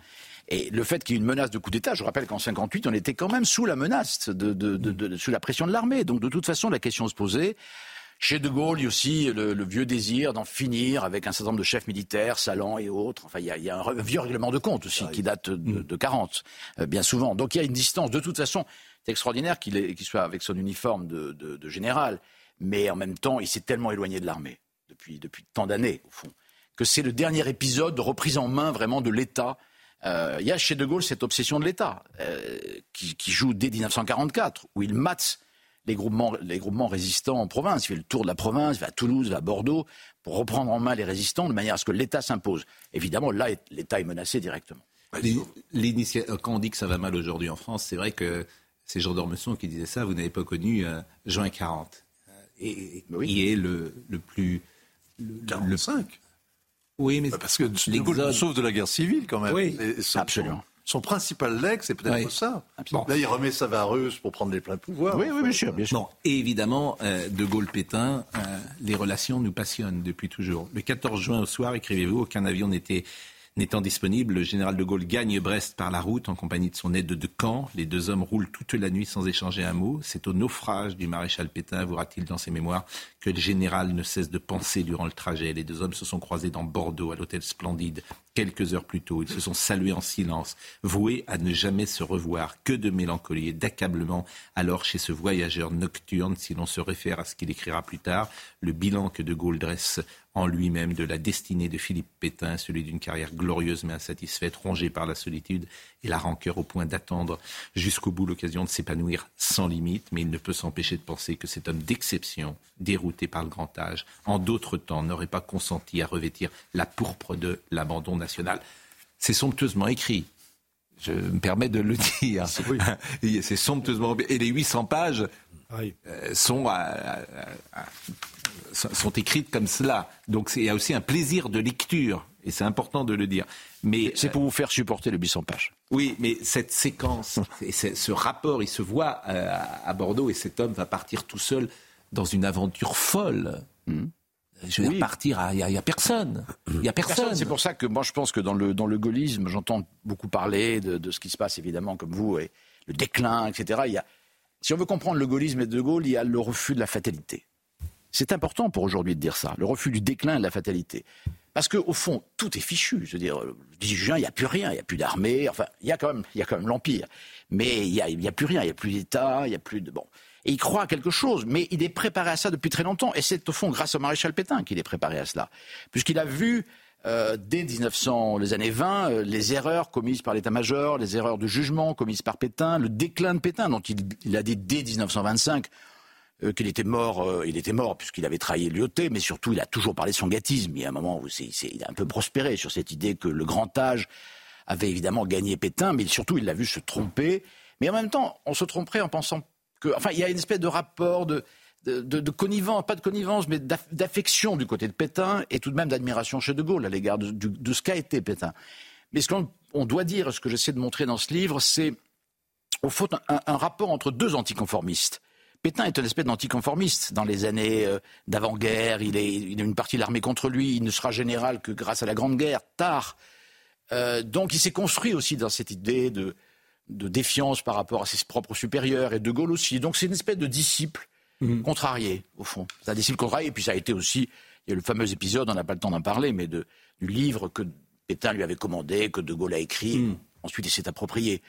Et le fait qu'il y ait une menace de coup d'État, je rappelle qu'en 58, on était quand même sous la menace, de, sous la pression de l'armée. Donc de toute façon, la question se posait. Chez De Gaulle, il y a aussi le, vieux désir d'en finir avec un certain nombre de chefs militaires, Salan et autres. Enfin, il y a, un vieux règlement de compte aussi qui date de, de 40, euh, bien souvent. Donc il y a une distance. De toute façon, c'est extraordinaire qu'il soit avec son uniforme de, de, général, mais en même temps, il s'est tellement éloigné de l'armée depuis, depuis tant d'années, au fond, que c'est le dernier épisode de reprise en main vraiment de l'État. Euh, il y a chez De Gaulle cette obsession de l'État euh, qui, qui, joue dès 1944, où il mate les groupements, les groupements résistants en province. Il fait le tour de la province, il va à Toulouse, il va à Bordeaux, pour reprendre en main les résistants de manière à ce que l'État s'impose. Évidemment, là, l'État est menacé directement. Quand on dit que ça va mal aujourd'hui en France, c'est vrai que c'est Jean d'Ormesson qui disait ça, vous n'avez pas connu euh, Jean 40. Et, qui est le, le plus... Le, 45 Oui, mais... Parce que De Gaulle sauve de la guerre civile quand même. Oui, absolument son principal legs, c'est peut-être ça. Là, il remet sa vareuse pour prendre les pleins pouvoirs. Oui, oui, bien sûr. Bien sûr. Et évidemment, euh, De Gaulle-Pétain, euh, les relations nous passionnent depuis toujours. Le 14 juin au soir, écrivez-vous, aucun avion n'était N'étant disponible, le général de Gaulle gagne Brest par la route en compagnie de son aide de camp. Les deux hommes roulent toute la nuit sans échanger un mot. C'est au naufrage du maréchal Pétain, avouera-t-il dans ses mémoires, que le général ne cesse de penser durant le trajet. Les deux hommes se sont croisés dans Bordeaux, à l'hôtel Splendide, quelques heures plus tôt. Ils se sont salués en silence, voués à ne jamais se revoir. Que de mélancolie et d'accablement alors chez ce voyageur nocturne, si l'on se réfère à ce qu'il écrira plus tard, le bilan que de Gaulle dresse en lui-même de la destinée de Philippe Pétain, celui d'une carrière glorieuse mais insatisfaite, rongée par la solitude et la rancœur au point d'attendre jusqu'au bout l'occasion de s'épanouir sans limite. Mais il ne peut s'empêcher de penser que cet homme d'exception, dérouté par le grand âge, en d'autres temps n'aurait pas consenti à revêtir la pourpre de l'abandon national. C'est somptueusement écrit. Je me permets de le dire. C'est somptueusement. Et les 800 pages euh, sont sont écrites comme cela. Donc il y a aussi un plaisir de lecture, et c'est important de le dire. Mais c'est pour vous faire supporter le 800 pages. Oui, mais cette séquence et ce rapport, il se voit euh, à Bordeaux, et cet homme va partir tout seul dans une aventure folle. Hmm. Je vais partir, il n'y a, personne. Il y a personne. C'est pour ça que moi je pense que dans le, dans le gaullisme, j'entends beaucoup parler de, de, ce qui se passe évidemment comme vous, et le déclin, etc. Il y a, si on veut comprendre le gaullisme et De Gaulle, il y a le refus de la fatalité. C'est important pour aujourd'hui de dire ça, le refus du déclin de la fatalité. Parce qu'au fond, tout est fichu. Je veux dire, le 18 juin, il n'y a plus rien, il n'y a plus d'armée, enfin, il y a quand même, il y a l'Empire. Mais il n'y a, a plus rien, il n'y a plus d'État, il n'y a plus de... Bon. Et il croit à quelque chose, mais il est préparé à ça depuis très longtemps. Et c'est au fond grâce au maréchal Pétain qu'il est préparé à cela. Puisqu'il a vu, euh, dès 1900, les années 20, euh, les erreurs commises par l'état-major, les erreurs de jugement commises par Pétain, le déclin de Pétain, dont il, a dit dès 1925 euh, qu'il était mort, il était mort puisqu'il avait trahi l'IOT, mais surtout il a toujours parlé de son gâtisme. Il y a un moment où il a un peu prospéré sur cette idée que le grand âge avait évidemment gagné Pétain, mais surtout il l'a vu se tromper. Mais en même temps, on se tromperait en pensant que, enfin, il y a une espèce de rapport de, de, connivence, pas de connivence, mais d'affection du côté de Pétain et tout de même d'admiration chez De Gaulle à l'égard de, ce qu'a été Pétain. Mais ce qu'on doit dire, ce que j'essaie de montrer dans ce livre, c'est au fond un rapport entre deux anticonformistes Pétain est une espèce d'anticonformiste. Dans les années euh, d'avant-guerre, il, il, a une partie de l'armée contre lui. Il ne sera général que grâce à la Grande Guerre, tard. Euh, donc il s'est construit aussi dans cette idée de, défiance par rapport à ses propres supérieurs, et De Gaulle aussi. Donc c'est une espèce de disciple mmh. contrarié, au fond. C'est un disciple contrarié, et puis ça a été aussi, il y a le fameux épisode, on n'a pas le temps d'en parler, mais de, du livre que Pétain lui avait commandé, que De Gaulle a écrit, mmh. ensuite il s'est approprié.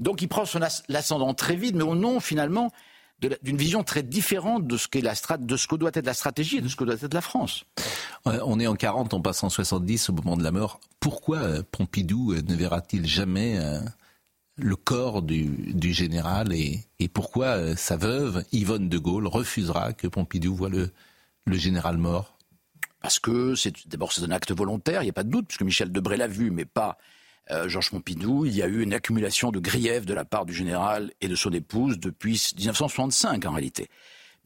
Donc il prend son ascendant très vite, mais au nom, finalement, d'une vision très différente de ce, qu'est la de ce que doit être la stratégie et de ce que doit être la France. On est en 40, on passe en 70 au moment de la mort. Pourquoi euh, Pompidou euh, ne verra-t-il jamais euh, le corps du, général et, pourquoi sa veuve, Yvonne de Gaulle, refusera que Pompidou voit le, général mort? Parce que c'est d'abord c'est un acte volontaire, il n'y a pas de doute, puisque Michel Debré l'a vu, mais pas euh, Georges Pompidou, il y a eu une accumulation de griefs de la part du général et de son épouse depuis 1965 en réalité.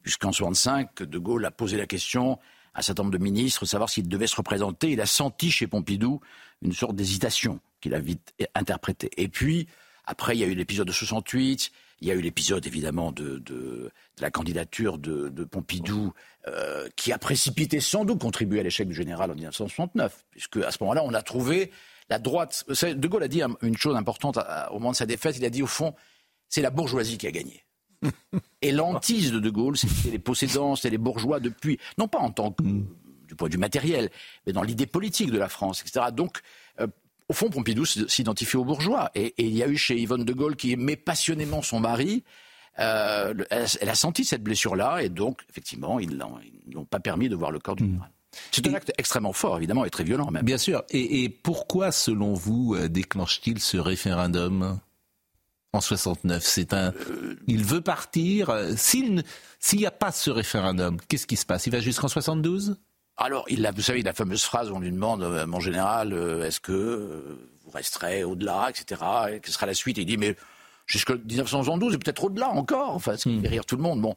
Puisqu'en 1965, De Gaulle a posé la question à un certain nombre de ministres, savoir s'il devait se représenter. Il a senti chez Pompidou une sorte d'hésitation qu'il a vite interprétée. Et puis, après, il y a eu l'épisode de 68, il y a eu l'épisode évidemment de, de, la candidature de, Pompidou, euh, qui a précipité sans doute contribué à l'échec du général en 1969, puisque à ce moment-là, on a trouvé la droite. De Gaulle a dit une chose importante au moment de sa défaite. Il a dit au fond, c'est la bourgeoisie qui a gagné. Et l'antise de De Gaulle, c'était les possédants, c'était les bourgeois depuis, non pas en tant que du point de vue matériel, mais dans l'idée politique de la France, etc. Donc, euh, au fond, Pompidou s'identifie aux bourgeois. Et, et, il y a eu chez Yvonne de Gaulle, qui aimait passionnément son mari, euh, elle, a senti cette blessure-là, et donc, effectivement, ils n'ont pas permis de voir le corps du général. C'est un acte extrêmement fort, évidemment, et très violent même. Bien sûr. Et, et pourquoi, selon vous, euh, déclenche-t-il ce référendum en 69 C'est un. Il veut partir. S'il n'y a pas ce référendum, qu'est-ce qui se passe? Il va jusqu'en 72 alors, il a, vous savez, la fameuse phrase, on lui demande, euh, mon général, euh, est-ce que euh, vous resterez au-delà, etc. Et quelle sera la suite? Et il dit, mais jusqu'en 1972, et peut-être au-delà encore. Enfin, ce qui hmm. fait rire tout le monde. Bon,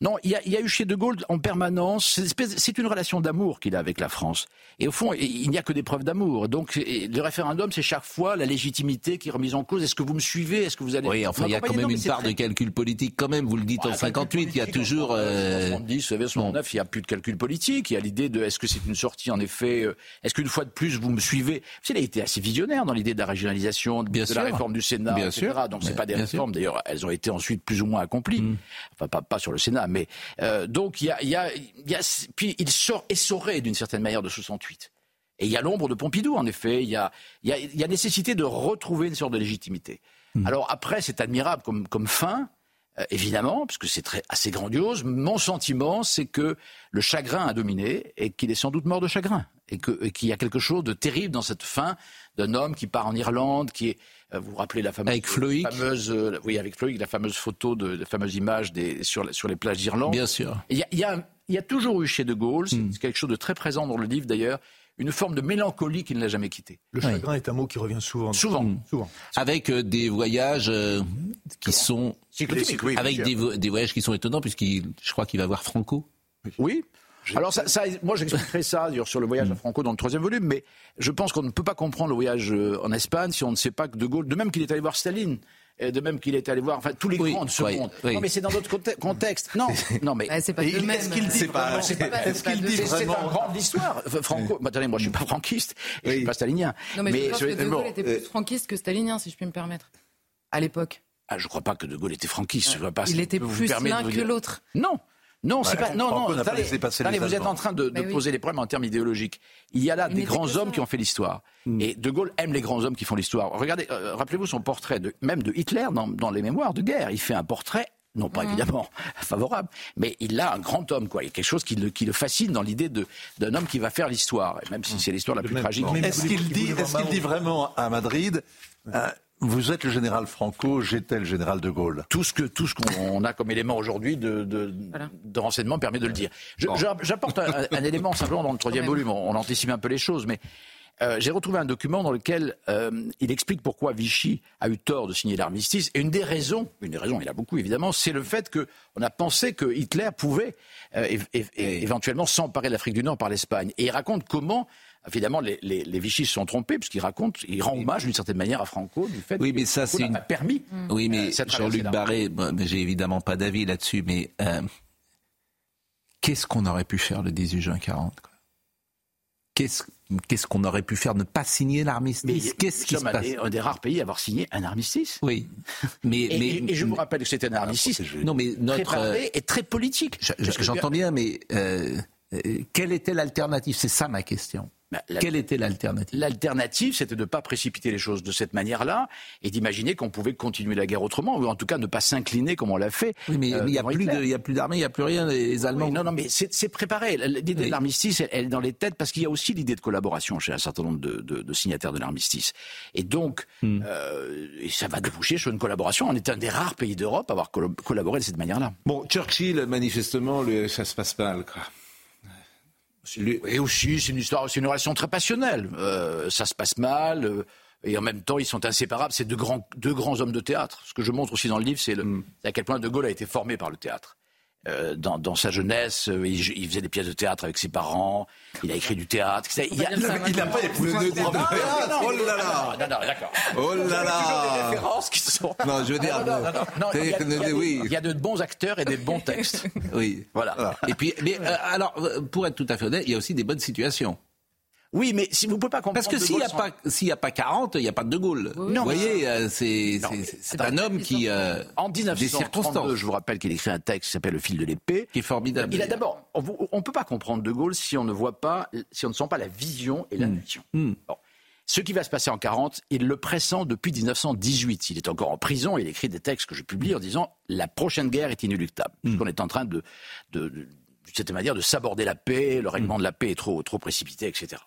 non, il y, a, il y, a, eu chez De Gaulle en permanence, c'est une relation d'amour qu'il a avec la France. Et au fond, il n'y a que des preuves d'amour. Donc le référendum, c'est chaque fois la légitimité qui est remise en cause. Est-ce que vous me suivez? Est-ce que vous allez Oui, enfin, il y a quand même une part de calcul politique quand même. Vous le dites en 58, il y a toujours. Euh... En 70, 69, il n'y a plus de calcul politique. Il y a l'idée de est-ce que c'est une sortie en effet euh, Est-ce qu'une fois de plus vous me suivez? Il a été assez visionnaire dans l'idée de la régionalisation, de, de la réforme du Sénat, Bien etc. Sûr. Donc c'est pas des réformes. D'ailleurs, elles ont été ensuite plus ou moins accomplies. Mm. Enfin, pas, pas sur le Sénat mais euh, donc il y a, y, a, y a, puis il sort essoré d'une certaine manière de 68. Et il y a l'ombre de Pompidou, en effet. Il y a, y, a, y a nécessité de retrouver une sorte de légitimité. Hmm. Alors après, c'est admirable comme, comme fin, euh, évidemment, puisque c'est très, assez grandiose. Mon sentiment, c'est que le chagrin a dominé et qu'il est sans doute mort de chagrin. Et qu'il y a quelque chose de terrible dans cette fin d'un homme qui part en Irlande, qui est vous vous rappelez la fameuse, avec fameuse euh, oui, avec Floyd, la fameuse photo de la fameuse image des, sur, sur les plages d'Irlande. Bien sûr. Il y a, y, a, y a, toujours eu chez De Gaulle, c'est hmm. quelque chose de très présent dans le livre d'ailleurs, une forme de mélancolie qui ne l'a jamais quitté. Le chagrin est un mot qui revient souvent. Souvent. Hmm. souvent. Avec euh, des voyages qui sont... avec des, des, voyages qui sont étonnants, puisqu'il, je crois qu'il va voir Franco. Oui. Alors, ça, ça, moi, j'expliquerai ça sur le voyage à Franco dans le troisième volume, mais je pense qu'on ne peut pas comprendre le voyage euh, en Espagne si on ne sait pas que De Gaulle, de même qu'il est allé voir Staline, et de même qu'il est allé voir enfin, tous les grands de ce monde. Non, mais c'est dans d'autres contextes. Non, non, mais. C'est pas même. Est-ce qu'il dit pas, Est-ce qu'il dit vraiment C'est un grand d'histoire. Franco, bah, attendez, moi, je suis pas franquiste, et je suis pas stalinien. Non, mais, je pense que De Gaulle était plus franquiste que stalinien, si je puis me permettre, à l'époque. Ah, je crois pas que De Gaulle était franquiste. Je vois pas il était plus l'un que l'autre. Non. Non, c'est pas. Non, non. Attendez, vous êtes en train de, poser les problèmes en termes idéologiques. Il y a là des grands hommes qui ont fait l'histoire. Hmm. Et De Gaulle aime les grands hommes qui font l'histoire. Regardez, euh, rappelez-vous son portrait, de, même de Hitler dans, les mémoires de guerre. Il fait un portrait non pas hmm. évidemment favorable, mais il a un grand homme, quoi. Il y a quelque chose qui le, qui le fascine dans l'idée d'un homme qui va faire l'histoire, même si c'est l'histoire la plus tragique. Est-ce qu'il dit, est qu'il dit vraiment à Madrid euh, vous êtes le général Franco, j'étais le général de Gaulle. Tout ce que tout ce qu'on a comme élément aujourd'hui de, de, de, renseignement permet de le dire. J'apporte un, un, élément simplement dans le troisième volume. On, anticipe un peu les choses, mais euh, j'ai retrouvé un document dans lequel euh, il explique pourquoi Vichy a eu tort de signer l'armistice. Et une des raisons, une des raisons, il y a beaucoup évidemment, c'est le fait qu'on a pensé que Hitler pouvait euh, éventuellement s'emparer de l'Afrique du Nord par l'Espagne. Et il raconte comment Évidemment, les, les, les Vichy se sont trompés puisqu'ils racontent, ils rendent hommage d'une certaine manière à Franco du fait oui, mais ça, c'est une... permis. Oui, mais euh, Jean-Luc Barré, j'ai évidemment pas d'avis là-dessus, mais euh, qu'est-ce qu'on aurait pu faire le 18 juin 40 Qu'est-ce qu'on aurait pu faire Ne pas signer l'armistice? Qu'est-ce qui se passe? un des rares pays à avoir signé un armistice. Oui, mais et, mais, je vous rappelle que c'était un armistice. Non, mais notre préparé et très politique. J'entends bien, mais euh, quelle était l'alternative? C'est ça ma question. Bah, Quelle était l'alternative? L'alternative, c'était de ne pas précipiter les choses de cette manière-là et d'imaginer qu'on pouvait continuer la guerre autrement, ou en tout cas ne pas s'incliner comme on l'a fait. Oui, mais il n'y a, plus d'armée, il n'y a plus rien, les Allemands. non, non, mais c'est préparé. L'idée de l'armistice, elle, est dans les têtes parce qu'il y a aussi l'idée de collaboration chez un certain nombre de, signataires de l'armistice. Et donc, hmm. euh, ça va déboucher sur une collaboration. On est un des rares pays d'Europe à avoir collaboré de cette manière-là. Bon, Churchill, manifestement, ça se passe mal, quoi. Et aussi, c'est une histoire, c'est une relation très passionnelle. Euh, ça se passe mal. Euh, et en même temps, ils sont inséparables. C'est deux grands, deux grands hommes de théâtre. Ce que je montre aussi dans le livre, c'est mm. à quel point De Gaulle a été formé par le théâtre. Euh, dans, dans, sa jeunesse, euh, il, il, faisait des pièces de théâtre avec ses parents, il a écrit du théâtre. Il n'a pas épousé de théâtre. Oh là là Non, non, d'accord. Oh là là des références qui sont... Non, je veux dire... Non, il, y a, il, y a, oui. il y a de bons acteurs et des bons textes. Oui. Voilà. Et puis, mais, euh, alors, pour être tout à fait honnête, il y a aussi des bonnes situations. Oui, mais si vous pouvez pas comprendre. Parce que s'il n'y a, pas, s'il y a pas 40, il n'y a pas de De Gaulle. Non, vous voyez, euh, c'est, un homme qui. euh, En des 1932, circonstances. je vous rappelle qu'il écrit un texte qui s'appelle Le fil de l'épée. Qui est formidable. Il a d'abord, on ne peut pas comprendre De Gaulle si on ne voit pas, si on ne sent pas la vision et la Hmm. nation. Bon. Ce qui va se passer en 40, il le pressent depuis 1918. Il est encore en prison, il écrit des textes que je publie en disant la prochaine guerre est inéluctable. Hmm. Puisqu'on est en train de, de, de, d'une certaine manière, de saborder la paix, le Hmm. règlement de la paix est trop, trop précipité, etc.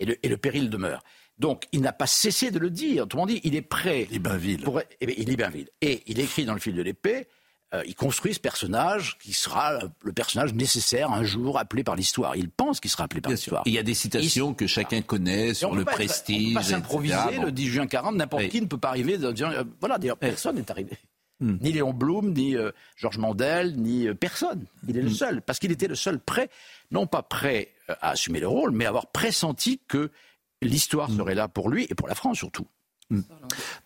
Et, le, et le péril demeure. Donc, il n'a pas cessé de le dire. Autrement dit, il est prêt. Libinville. Pour, eh Libinville. Et il écrit dans le fil de l'épée, euh, il construit ce personnage qui sera le personnage nécessaire un jour appelé par l'histoire. Il pense qu'il sera appelé par l'histoire. Il y a des citations que chacun connaît sur le pas être- prestige. on peut pas s'improviser le 10 juin 40, n'importe Oui. qui ne peut pas arriver. De dire, euh, voilà, d'ailleurs, personne n'est arrivé. Ni Léon Blum, ni euh, Georges Mandel, ni euh, personne. Il est le seul, parce qu'il était le seul prêt, non pas prêt à assumer le rôle, mais avoir pressenti que l'histoire serait là pour lui et pour la France surtout.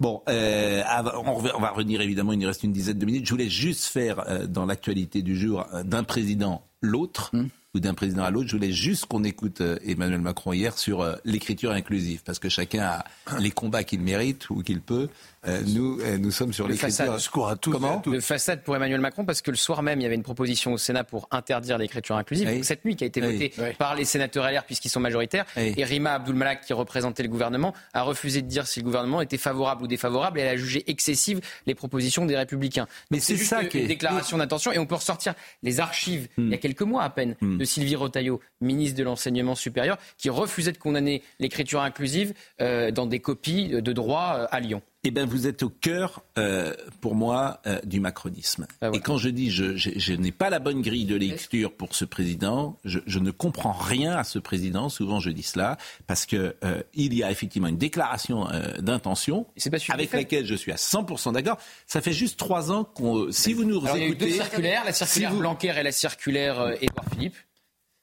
Bon, euh, on, va revenir évidemment, il nous reste une dizaine de minutes. Je voulais juste faire euh, dans l'actualité du jour euh, d'un président l'autre ou d'un président à l'autre. Je voulais juste qu'on écoute euh, Emmanuel Macron hier sur euh, l'écriture inclusive parce que chacun a les combats qu'il mérite ou qu'il peut. Euh, nous, euh, nous sommes sur Le l'écriture. façade. Comment De façade pour Emmanuel Macron, parce que le soir même, il y avait une proposition au Sénat pour interdire l'écriture inclusive. Oui. Cette nuit, qui a été votée Oui. par les sénateurs LR, puisqu'ils sont majoritaires. Oui. Et Rima Abdulmalak, qui représentait le gouvernement, a refusé de dire si le gouvernement était favorable ou défavorable. Et elle a jugé excessives les propositions des Républicains. Mais c'est juste ça une qui est- déclaration d'intention. Et on peut ressortir les archives, Hmm. il y a quelques mois à peine, de Sylvie Rotaillot, ministre de l'Enseignement supérieur, qui refusait de condamner l'écriture inclusive euh, dans des copies de droit euh, à Lyon. Eh bien, vous êtes au cœur, euh, pour moi, euh, du macronisme. Et quand je dis je, je, je n'ai pas la bonne grille de lecture pour ce président, je, je ne comprends rien à ce président. Souvent, je dis cela parce que euh, il y a effectivement une déclaration euh, d'intention avec laquelle je suis à 100% d'accord. Ça fait juste trois ans qu'on. Si vous nous Alors, il y a eu écoutez, deux circulaires, la circulaire si vous- Blanquer et la circulaire euh, Édouard Philippe.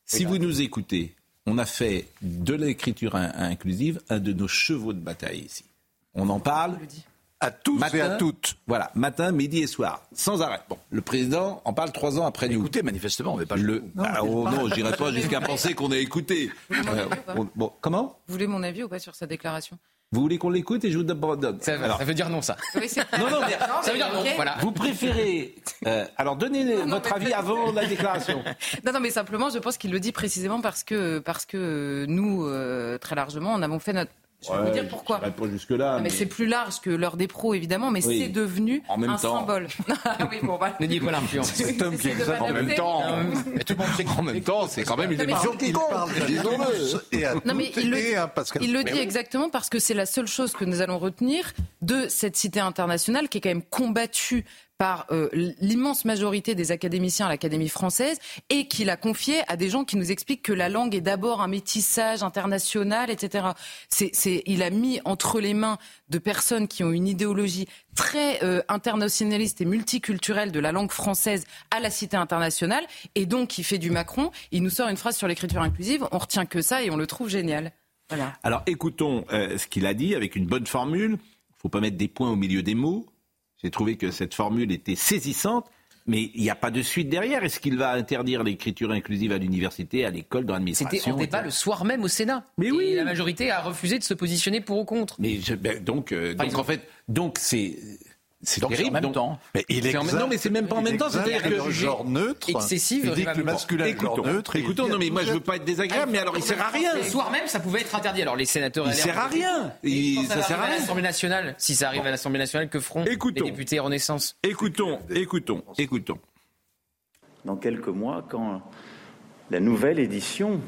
si vous nous écoutez, on a fait de l'écriture in- inclusive un de nos chevaux de bataille ici. On en parle à tous et à toutes. Voilà, matin, midi et soir, sans arrêt. Bon, le président en parle trois ans après nous. Écoutez, manifestement, on n'est pas le. Ah, oh non, j'irai pas jusqu'à penser qu'on a écouté. Euh, on- bon, comment? Vous voulez mon avis ou pas sur sa déclaration? Vous voulez qu'on l'écoute et je vous donne. Ça, Alors, ça veut dire non, ça. Oui, Non, non, mais ça veut dire non. ok. Voilà. Vous préférez. euh, alors, donnez votre avis avant la déclaration. Non, non, mais simplement, je pense qu'il le dit précisément parce que, parce que nous, euh, très largement, en avons fait notre. Je vais vous dire pourquoi. Je pas mais c'est plus large que l'heure des pros, évidemment, mais Oui. c'est devenu En même un temps. symbole. Ah oui, bon, voilà. Ne dites pas l'influence. Cet homme qui En même temps, mais tout le monde sait qu'en même temps, c'est quand même une émission qui compte. Disons-le. Et à Non, mais il le, dit oui. exactement parce que c'est la seule chose que nous allons retenir de cette cité internationale qui est quand même combattue par euh, l'immense majorité des académiciens à l'Académie française et qu'il a confié à des gens qui nous expliquent que la langue est d'abord un métissage international, etc. Il a mis entre les mains de personnes qui ont une idéologie très euh, internationaliste et multiculturelle de la langue française à la cité internationale et donc il fait du Macron. Il nous sort une phrase sur l'écriture inclusive, on retient que ça et on le trouve génial. Voilà. Alors, écoutons euh, ce qu'il a dit avec une bonne formule. Il ne faut pas mettre des points au milieu des mots. J'ai trouvé que cette formule était saisissante, mais il n'y a pas de suite derrière. Est-ce qu'il va interdire l'écriture inclusive à l'université, à l'école, dans l'administration C'était en débat le soir même au Sénat. Mais oui. La majorité a refusé de se positionner pour ou contre. Mais je- ben, donc, euh, donc en fait, donc c'est c'est terrible. en même donc- temps. Mais il même- non, mais c'est même pas en même temps. C'est-à-dire que genre neutre. excessive, Il dit que le masculin est le genre écoutons, neutre. écoutons. Non, mais moi je veux pas être désagréable, mais alors il sert à rien. Le soir même, ça pouvait être interdit. Alors les sénateurs Il sert à rien. Ça sert à rien. l'Assemblée nationale, si ça arrive à l'Assemblée nationale, que feront Écoutons. les députés Renaissance Écoutons, écoutons, écoutons. dans quelques mois, quand la nouvelle édition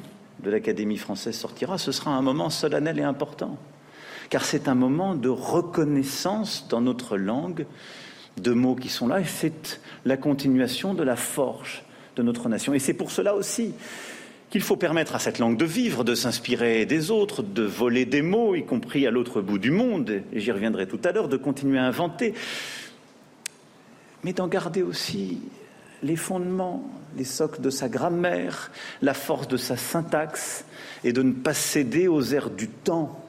de l'Académie française sortira, ce sera un moment solennel et important, car c'est un moment de reconnaissance dans notre langue de mots qui sont là, et c'est la continuation de la forge de notre nation. Et c'est pour cela aussi qu'il faut permettre à cette langue de vivre, de s'inspirer des autres, de voler des mots, y compris à l'autre bout du monde, et j'y reviendrai tout à l'heure, de continuer à inventer, mais d'en garder aussi les fondements, les socles de sa grammaire, la force de sa syntaxe, et de ne pas céder aux airs du temps.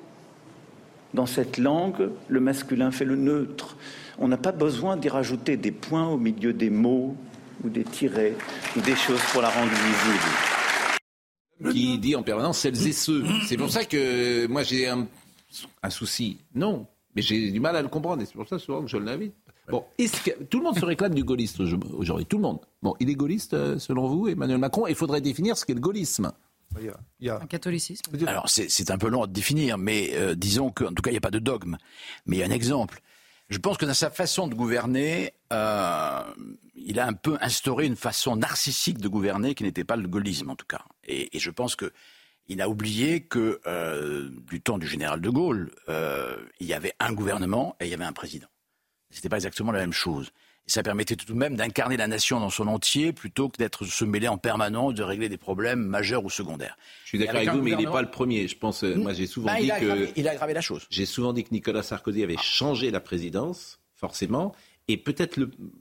Dans cette langue, le masculin fait le neutre. On n'a pas besoin d'y rajouter des points au milieu des mots, ou des tirets, ou des choses pour la rendre visible. qui dit en permanence celles et ceux. C'est pour ça que moi j'ai un, souci. Non, mais j'ai du mal à le comprendre et c'est pour ça souvent que je l'invite. Bon, tout le monde se réclame du gaulliste aujourd'hui? Tout le monde. Bon, il est gaulliste euh, selon vous, Emmanuel Macron Il faudrait définir ce qu'est le gaullisme. Il y a... Un catholicisme. Alors c'est un peu long à définir, mais euh, disons qu'en tout cas il n'y a pas de dogme. Mais il y a un exemple. Je pense que dans sa façon de gouverner, euh, il a un peu instauré une façon narcissique de gouverner qui n'était pas le gaullisme en tout cas. Et, et je pense que il a oublié que euh, du temps du général de Gaulle, euh, il y avait un gouvernement et il y avait un président. C'était pas exactement la même chose. Et ça permettait tout de même d'incarner la nation dans son entier plutôt que d'être se mêler en permanence, de régler des problèmes majeurs ou secondaires. Je suis d'accord avec, vous, mais il n'est pas le premier. Je pense, euh, moi j'ai souvent bah, dit il a que aggravé, il a aggravé la chose. J'ai souvent dit que Nicolas Sarkozy avait changé la présidence, forcément, et peut-être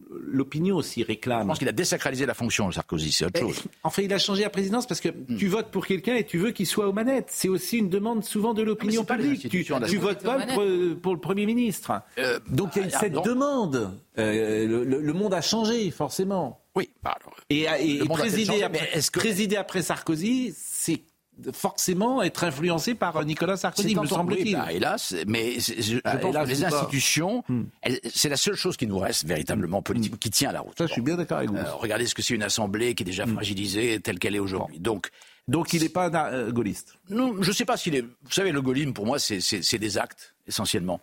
l'opinion aussi réclame. Je pense qu'il a désacralisé la fonction, Sarkozy, c'est autre chose. Enfin, il a changé la présidence parce que tu votes pour quelqu'un et tu veux qu'il soit aux manettes. C'est aussi une demande souvent de l'opinion les publique. Tu, tu votes pas pour, pour le Premier ministre. Donc il y a ah, cette non. demande. Euh, le, le- le monde a changé, forcément. Oui. bah, alors, Et, changé, après, que- présider après Sarkozy, c'est forcément être influencé par euh, Nicolas Sarkozy, me semble-t-il. bah, hélas, mais je, Ah, pense hélas, que les institutions, elles- c'est la seule chose qui nous reste véritablement politique, qui tient la route. Ça, je suis bien d'accord avec vous. Euh, regardez ce que c'est une assemblée qui est déjà fragilisée telle qu'elle est aujourd'hui. Donc, Donc il n'est pas euh, gaulliste. non, je ne sais pas s'il est. Vous savez, le gaullisme, pour moi, c'est- des actes, essentiellement.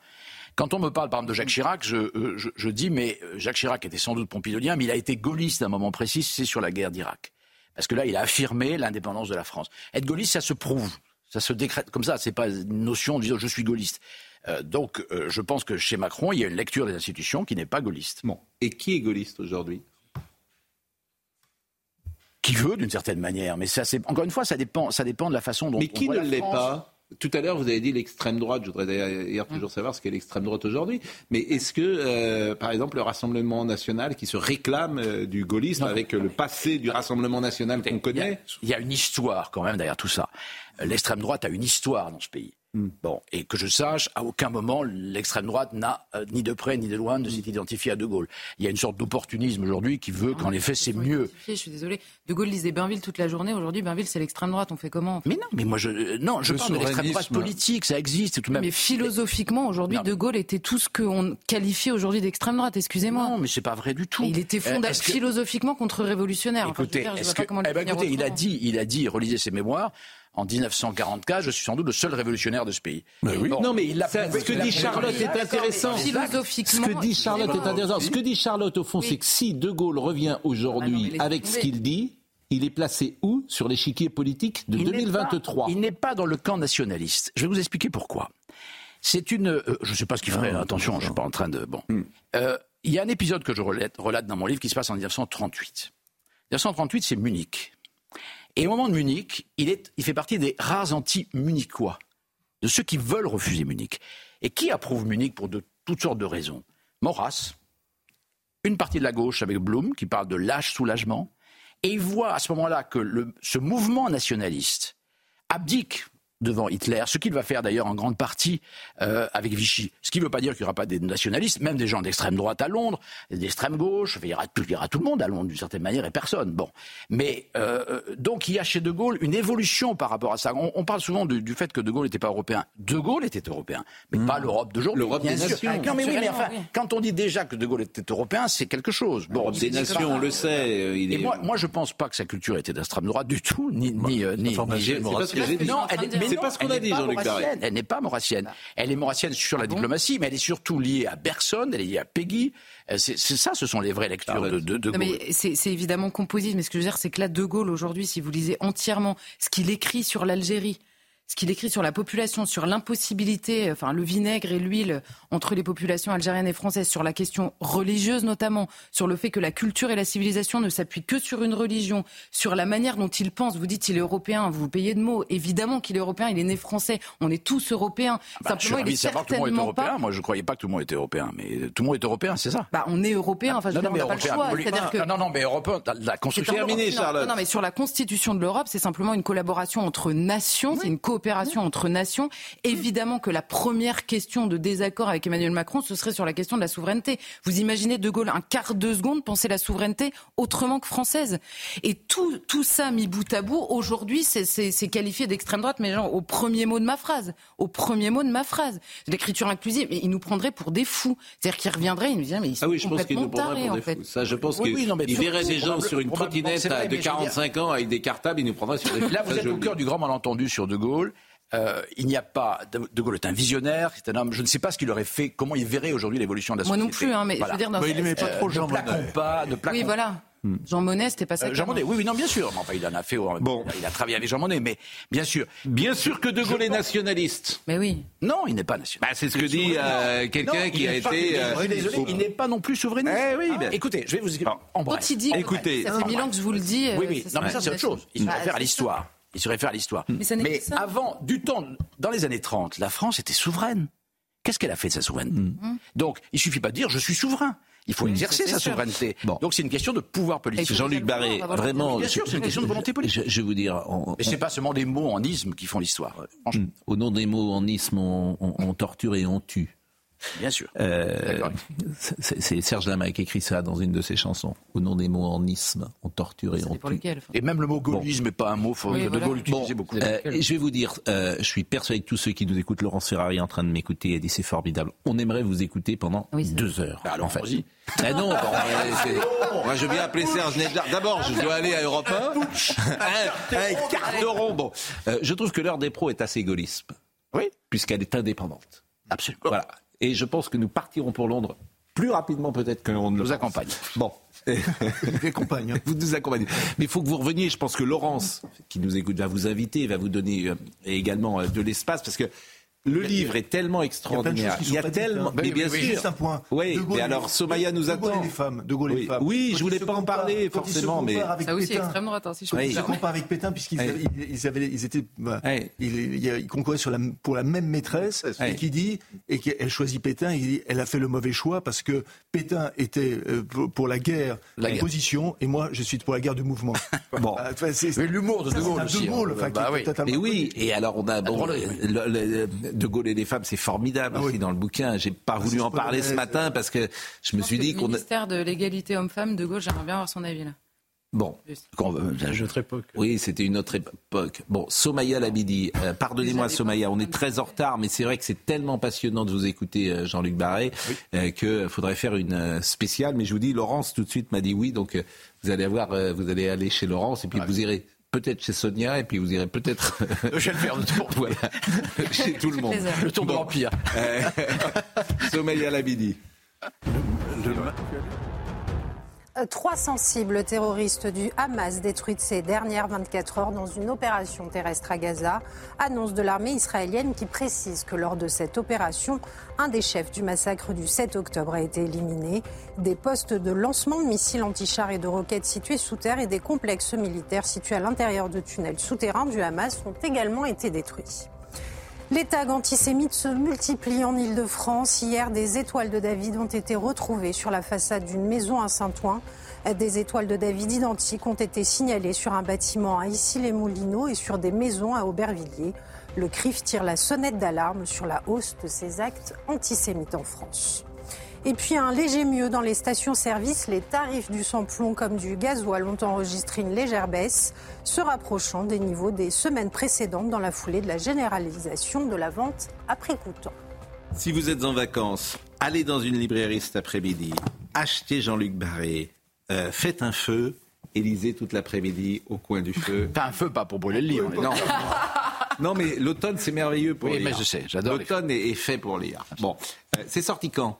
Quand on me parle, par exemple, de Jacques Chirac, je, je, je dis, mais Jacques Chirac était sans doute pompidolien, mais il a été gaulliste à un moment précis, c'est sur la guerre d'Irak. Parce que là, il a affirmé l'indépendance de la France. Être gaulliste, ça se prouve. Ça se décrète comme ça. C'est pas une notion de dire je suis gaulliste. Euh, donc, euh, je pense que chez Macron, il y a une lecture des institutions qui n'est pas gaulliste. Bon. Et qui est gaulliste aujourd'hui? Qui veut, d'une certaine manière. Mais ça, c'est encore une fois, ça dépend, ça dépend de la façon dont. Mais on qui voit ne l'est pas? Tout à l'heure, vous avez dit l'extrême droite. Je voudrais d'ailleurs toujours savoir ce qu'est l'extrême droite aujourd'hui. Mais est-ce que, euh, par exemple, le Rassemblement national qui se réclame euh, du gaullisme avec euh, le passé du Rassemblement national qu'on connaît? il y a une histoire quand même derrière tout ça. L'extrême droite a une histoire dans ce pays. Hmm. Bon, et que je sache, à aucun moment l'extrême droite n'a euh, ni de près ni de loin de s'est identifié à De Gaulle. Il y a une sorte d'opportunisme aujourd'hui qui veut qu'en effet c'est mieux. Je suis désolé. De Gaulle lisait Bainville toute la journée. Aujourd'hui, Bainville, c'est l'extrême droite. On fait comment Mais non, mais moi je euh, non, je Le parle de l'extrême droite politique, ça existe tout de même. Mais philosophiquement, aujourd'hui. De Gaulle était tout ce qu'on qualifie aujourd'hui d'extrême droite. Excusez-moi. Non, mais c'est pas vrai du tout. Il était Euh, fonda- est-ce que- philosophiquement. Enfin, je veux Écoutez, dire, je est-ce vois que- pas comment le eh ben, écoutez, il a dit, il a dit, relisez ses mémoires. En 1944, je suis sans doute le seul révolutionnaire de ce pays. Bon, Non, mais il l'a ça- prouvé- ce que dit. Charlotte est intéressant. Ce que dit Charlotte est intéressant. Ce que dit Charlotte, au fond, c'est que si De Gaulle revient Ah non, mais aujourd'hui avec ce qu'il dit, il est placé où sur l'échiquier politique de Il n'est 2023 pas- Il n'est pas dans le camp nationaliste. Je vais vous expliquer pourquoi. C'est une. euh, je ne sais pas ce qu'il ferait. attention, je ne suis pas en train de. Bon. Euh, Il y a un épisode que je relate, relate dans mon livre qui se passe en 1938. 1938, c'est Munich. Et au moment de Munich, il, est, il fait partie des rares anti-munichois, de ceux qui veulent refuser Munich. Et qui approuve Munich pour toutes sortes de raisons? Maurras, une partie de la gauche avec Blum, qui parle de lâche soulagement, et il voit à ce moment-là que ce mouvement nationaliste abdique devant Hitler, ce qu'il va faire d'ailleurs en grande partie euh, avec Vichy. Ce qui ne veut pas dire qu'il n'y aura pas des nationalistes, même des gens d'extrême droite à Londres, d'extrême gauche, il y, aura, tout- il y aura tout le monde à Londres d'une certaine manière et personne. Bon, mais euh, donc il y a chez De Gaulle une évolution par rapport à ça. On, on parle souvent du, du fait que De Gaulle n'était pas européen. De Gaulle était européen, mais pas l'Europe d'aujourd'hui. L'Europe des sûr. nations. Non mais oui, mais enfin, Culturellement, oui. quand on dit déjà que De Gaulle était européen, c'est quelque chose. Bon, L'Europe des nations, on le sait. euh, Il et moi, moi, je pense pas que sa culture était d'extrême droite du tout, ni ni euh, ni. ni- C'est pas ce que j'ai dit. Non, elle, est- mais C'est pas ce qu'on a dit, Jean-Luc. Elle n'est pas maurassienne. Elle est maurassienne sur la diplomatie, mais elle est surtout liée à Bergson, elle est liée à Peggy. Euh, C'est ça, ce sont les vraies lectures de, de, de Non, Gaulle. mais c'est c'est évidemment composite, mais ce que je veux dire, c'est que là, De Gaulle, aujourd'hui, si vous lisez entièrement ce qu'il écrit sur l'Algérie, ce qu'il écrit sur la population, sur l'impossibilité, enfin le vinaigre et l'huile entre les populations algériennes et françaises, sur la question religieuse notamment, sur le fait que la culture et la civilisation ne s'appuient que sur une religion, sur la manière dont il pense. Vous dites il est européen, vous vous payez de mots. Évidemment qu'il est européen, il est né français. On est tous européens. Bah, je suis Simplement, il est savoir que tout le monde est certainement européen. pas. Moi, je croyais pas que tout le monde était européen, mais tout le monde est européen, c'est ça. Bah, on est européen. Enfin, je veux dire, on n'a pas le choix. absolument. C'est-à-dire que non, non, non, mais européen, la construction. Terminé, non. Non, non, mais sur la constitution de l'Europe, c'est simplement une collaboration entre nations, c'est une coopération entre nations, évidemment que la première question de désaccord avec Emmanuel Macron, ce serait sur la question de la souveraineté. Vous imaginez De Gaulle un quart de seconde penser la souveraineté autrement que française. Et tout, tout ça mis bout à bout, aujourd'hui, c'est qualifié d'extrême droite, mais genre au premier mot de ma phrase. Au premier mot de ma phrase. L'écriture inclusive, mais il nous prendrait pour des fous. C'est-à-dire qu'il reviendrait, il nous dirait, mais ils sont ah oui, je pense complètement nous prendrait tarés, pour en des fait. fous. Ça, je pense Oui, qu'il oui, verrait des gens sur une trottinette de mais je veux 45 ans avec des cartables, il nous prendrait sur des Là, vous êtes au le cœur du grand malentendu sur De Gaulle. Euh, il n'y a pas. De Gaulle est un visionnaire, c'est un homme. Je ne sais pas ce qu'il aurait fait, comment il verrait aujourd'hui l'évolution de la Moi non société. plus, hein, mais je veux dire, dans- Mais il aimait pas euh, trop ne Jean plaquons pas, ne plaquons Oui, voilà. Jean Monnet, c'était pas ça. Euh, Jean Monnet, oui, oui, non, bien sûr. Mais enfin, il en a fait. Bon. Il a travaillé avec Jean Monnet, mais bien sûr. Bien sûr que De Gaulle est nationaliste. Mais oui. Non, il n'est pas nationaliste. Bah, c'est ce que dit euh, quelqu'un qui a pas- été. euh, je suis désolé, il n'est pas non plus souverainiste. Eh oui, ben- Écoutez, je vais vous en bref. Quand il dit, Écoutez, ça fait mille ans que je vous le dis. Oui, euh, oui. Non, mais ça, c'est autre chose. Il se réfère à l'histoire. Il se réfère à l'histoire. Mais ça ça. avant, du temps, dans les années 30, la France était souveraine. Qu'est-ce qu'elle a fait de sa souveraineté Donc, il suffit pas de dire je suis souverain. Il faut exercer c'est sa sûr. souveraineté. Donc, c'est une question de pouvoir politique. Jean-Luc Barré, vraiment. Bien sûr, c'est une question de volonté politique. Je, je vais vous dire. on- Et c'est pas seulement des mots en isme qui font l'histoire. Franchement. Au nom des mots en isme, on, on- on torture et on tue. Bien sûr. Euh, c'est Serge Lama qui écrit ça dans une de ses chansons. Au nom des mots en isme, on torture et on tue. lequel, enfin. Et même le mot gaullisme n'est pas un mot faut- Oui, que voilà. De Gaulle Bon, beaucoup. euh, et je vais vous dire, euh, je suis persuadé que tous ceux qui nous écoutent, Laurence Ferrari est en train de m'écouter et dit c'est formidable. On aimerait vous écouter pendant deux heures. Bah alors, en fait. Ah non, bon, moi je viens appeler Serge Nedjar. D'abord, je dois aller à Europe 1. un, un quart de rond. Bon, Euh, je trouve que l'heure des pros est assez gaullisme. Oui. Puisqu'elle est indépendante. Absolument. Voilà. Et je pense que nous partirons pour Londres plus rapidement peut-être que l'on ne le vous pense. accompagne. Bon. accompagne. Vous nous accompagnez. Mais il faut que vous reveniez. Je pense que Laurence, qui nous écoute, va vous inviter, va vous donner euh, également euh, de l'espace parce que le livre est tellement extraordinaire. Il y a tellement. hein. Mais bien sûr. juste un point. Oui. De Gaulle Mais et- alors Somaya nous De Gaulle attend. et les femmes. De Gaulle les femmes. Oui, je voulais pas en parler forcément, mais Ça aussi, extrême droite, si je peux compare avec Pétain puisqu'ils avaient- ils, étaient, bah, ils, concouraient sur la, pour la même maîtresse et qui dit et qu'elle choisit Pétain. Il dit, elle a fait le mauvais choix parce que Pétain était euh, pour, la guerre La position et moi je suis pour la guerre de mouvement. Bon. Ah, Mais l'humour de De c'est Gaulle aussi. De Gaulle, hein. enfin, Bah qui est oui. totalement Mais oui, et alors on a le- le- le- De Gaulle et les femmes, c'est formidable Ah aussi dans le bouquin. J'ai pas Ah, voulu en parler ce matin parce que je me suis dit Le qu'on a... ministère de l'égalité homme-femme de gauche, j'aimerais bien avoir son avis là. bon. Veut- Une autre époque. Oui, c'était une autre époque. Bon, Somaya Labidi, euh, pardonnez-moi Somaya, on est très en retard, mais c'est vrai que c'est tellement passionnant de vous écouter, euh, Jean-Luc Barré, euh, que faudrait faire une euh, spéciale. Mais je vous dis, Laurence tout de suite m'a dit oui, donc euh, vous allez avoir, euh, vous allez aller chez Laurence et puis vous irez peut-être chez Sonia et puis vous irez peut-être Je vais le faire le tour. voilà, chez tout le monde. Le tour de l'Empire. Euh, Somaya Labidi. Euh, 300 cibles terroristes du Hamas détruites ces dernières 24 heures dans une opération terrestre à Gaza. Annonce de l'armée israélienne qui précise que lors de cette opération, un des chefs du massacre du 7 octobre a été éliminé. Des postes de lancement de missiles antichars et de roquettes situés sous terre et des complexes militaires situés à l'intérieur de tunnels souterrains du Hamas ont également été détruits. Les tags antisémites se multiplient en Ile-de-France. Hier, des étoiles de David ont été retrouvées sur la façade d'une maison à Saint-Ouen. Des étoiles de David identiques ont été signalées sur un bâtiment à Issy-les-Moulineaux et sur des maisons à Aubervilliers. Le CRIF tire la sonnette d'alarme sur la hausse de ces actes antisémites en France. Et puis un léger mieux dans les stations-service, les tarifs du samplon comme du gasoil ont enregistré une légère baisse, se rapprochant des niveaux des semaines précédentes dans la foulée de la généralisation de la vente prix coûtant. Si vous êtes en vacances, allez dans une librairie cet après-midi, achetez Jean-Luc Barré, euh, faites un feu et lisez toute l'après-midi au coin du feu. Pas un feu, pas pour brûler le livre. Non. non, mais l'automne, c'est merveilleux pour Oui, lire. mais je sais, j'adore L'automne est, est fait pour lire. Bon, euh, c'est sorti quand?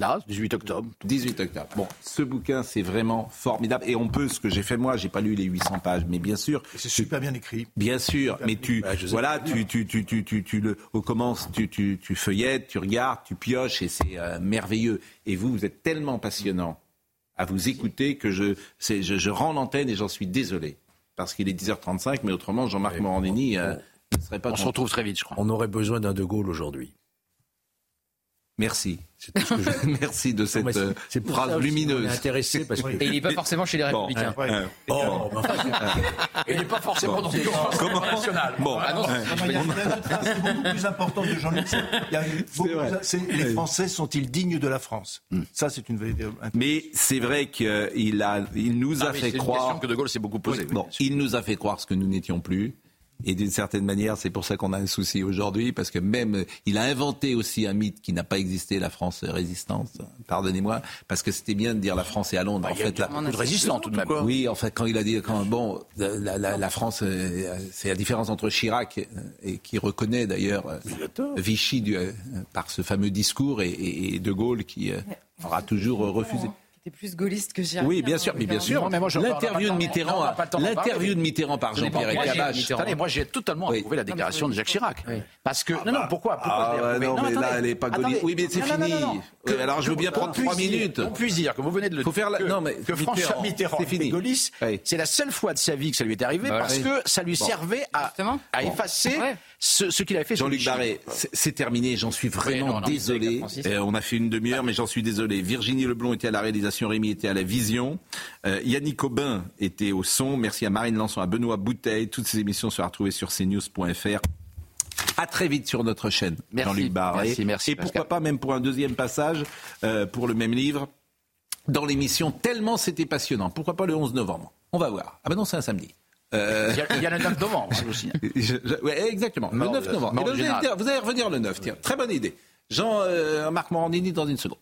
Là, 18 octobre. 18 octobre. Bon, ce bouquin, c'est vraiment formidable. Et on peut, ce que j'ai fait moi, j'ai pas lu les 800 pages, mais bien sûr. C'est super bien écrit. Bien sûr, mais tu, Bah, voilà, tu, tu, tu, tu, tu, tu le on commence, tu, tu, tu feuillettes, tu regardes, tu pioches et c'est euh, merveilleux. Et vous, vous êtes tellement passionnant à vous écouter que je, c'est, je, je rends l'antenne et j'en suis désolé. Parce qu'il est 10h35, mais autrement, Jean-Marc Morandini euh, ne serait pas On se retrouve très vite, je crois. On aurait besoin d'un De Gaulle aujourd'hui. Merci. Merci de cette euh, phrase lumineuse. intéressé parce que... Et il n'est pas forcément chez les Républicains. Bon, euh, oh, Il n'est pas forcément dans le Comment national. Bon, Ah non, Il y a une autre phrase qui est beaucoup plus importante de Jean-Luc. Il y a une- beaucoup- c'est Les Français sont-ils dignes de la France? Ça, c'est une vérité. Mais c'est vrai qu'il a, il nous a Ah fait c'est une croire. question que De Gaulle s'est beaucoup posée. Oui, bon, il nous a fait croire ce que nous n'étions plus. Et d'une certaine manière, c'est pour ça qu'on a un souci aujourd'hui, parce que même, il a inventé aussi un mythe qui n'a pas existé, la France résistante. Pardonnez-moi, parce que c'était bien de dire la France est à Londres. en fait, la, de résistants tout de même. oui, en fait, quand il a dit, quand, bon, la, la- la France, euh, c'est la différence entre Chirac euh, et qui reconnaît d'ailleurs euh, Vichy du- par ce fameux discours et, De Gaulle qui aura toujours refusé. T'es plus gaulliste que Chirac. Oui, bien sûr, mais bien sûr. L'interview de Mitterrand, l'interview de Mitterrand par Jean-Pierre Moi, j'ai- Elkabbach. Attendez, moi j'ai totalement approuvé la déclaration de Jacques Chirac. Parce que non, non, pourquoi, pourquoi Ah, non, mais là, elle est pas gaulliste. Oui, mais c'est fini. alors, je veux bien prendre trois minutes. On puisse dire que vous venez de le Faut faire non, mais que François Mitterrand, c'est fini. gaulliste, c'est la seule fois de sa vie que ça lui est arrivé Bah, parce que ça lui servait à, effacer. Ce, ce qu'il avait fait. Jean-Luc. Barré, c'est terminé, j'en suis vraiment non, non, désolé. Euh, on a fait une demi-heure, mais j'en suis désolé. Virginie Leblond était à la réalisation, Rémi était à la vision. Euh, Yannick Aubin était au son. Merci à Marine Lançon, à Benoît Bouteille. Toutes ces émissions seront retrouvées sur cnews.fr. À très vite sur notre chaîne. Jean-Luc Barré. Merci, merci, Et pourquoi pas même pour un deuxième passage, euh, pour le même livre, dans l'émission, tellement c'était passionnant. Pourquoi pas le 11 novembre? On va voir. Ah ben non, c'est un samedi. Euh, Il y, a, il y a le 9 novembre aussi. je- je- ouais, exactement, le Mort 9 de- novembre. Et vous, allez, général. vous allez revenir le 9, tiens. Très bonne idée. Jean-Marc Morandini dans une seconde.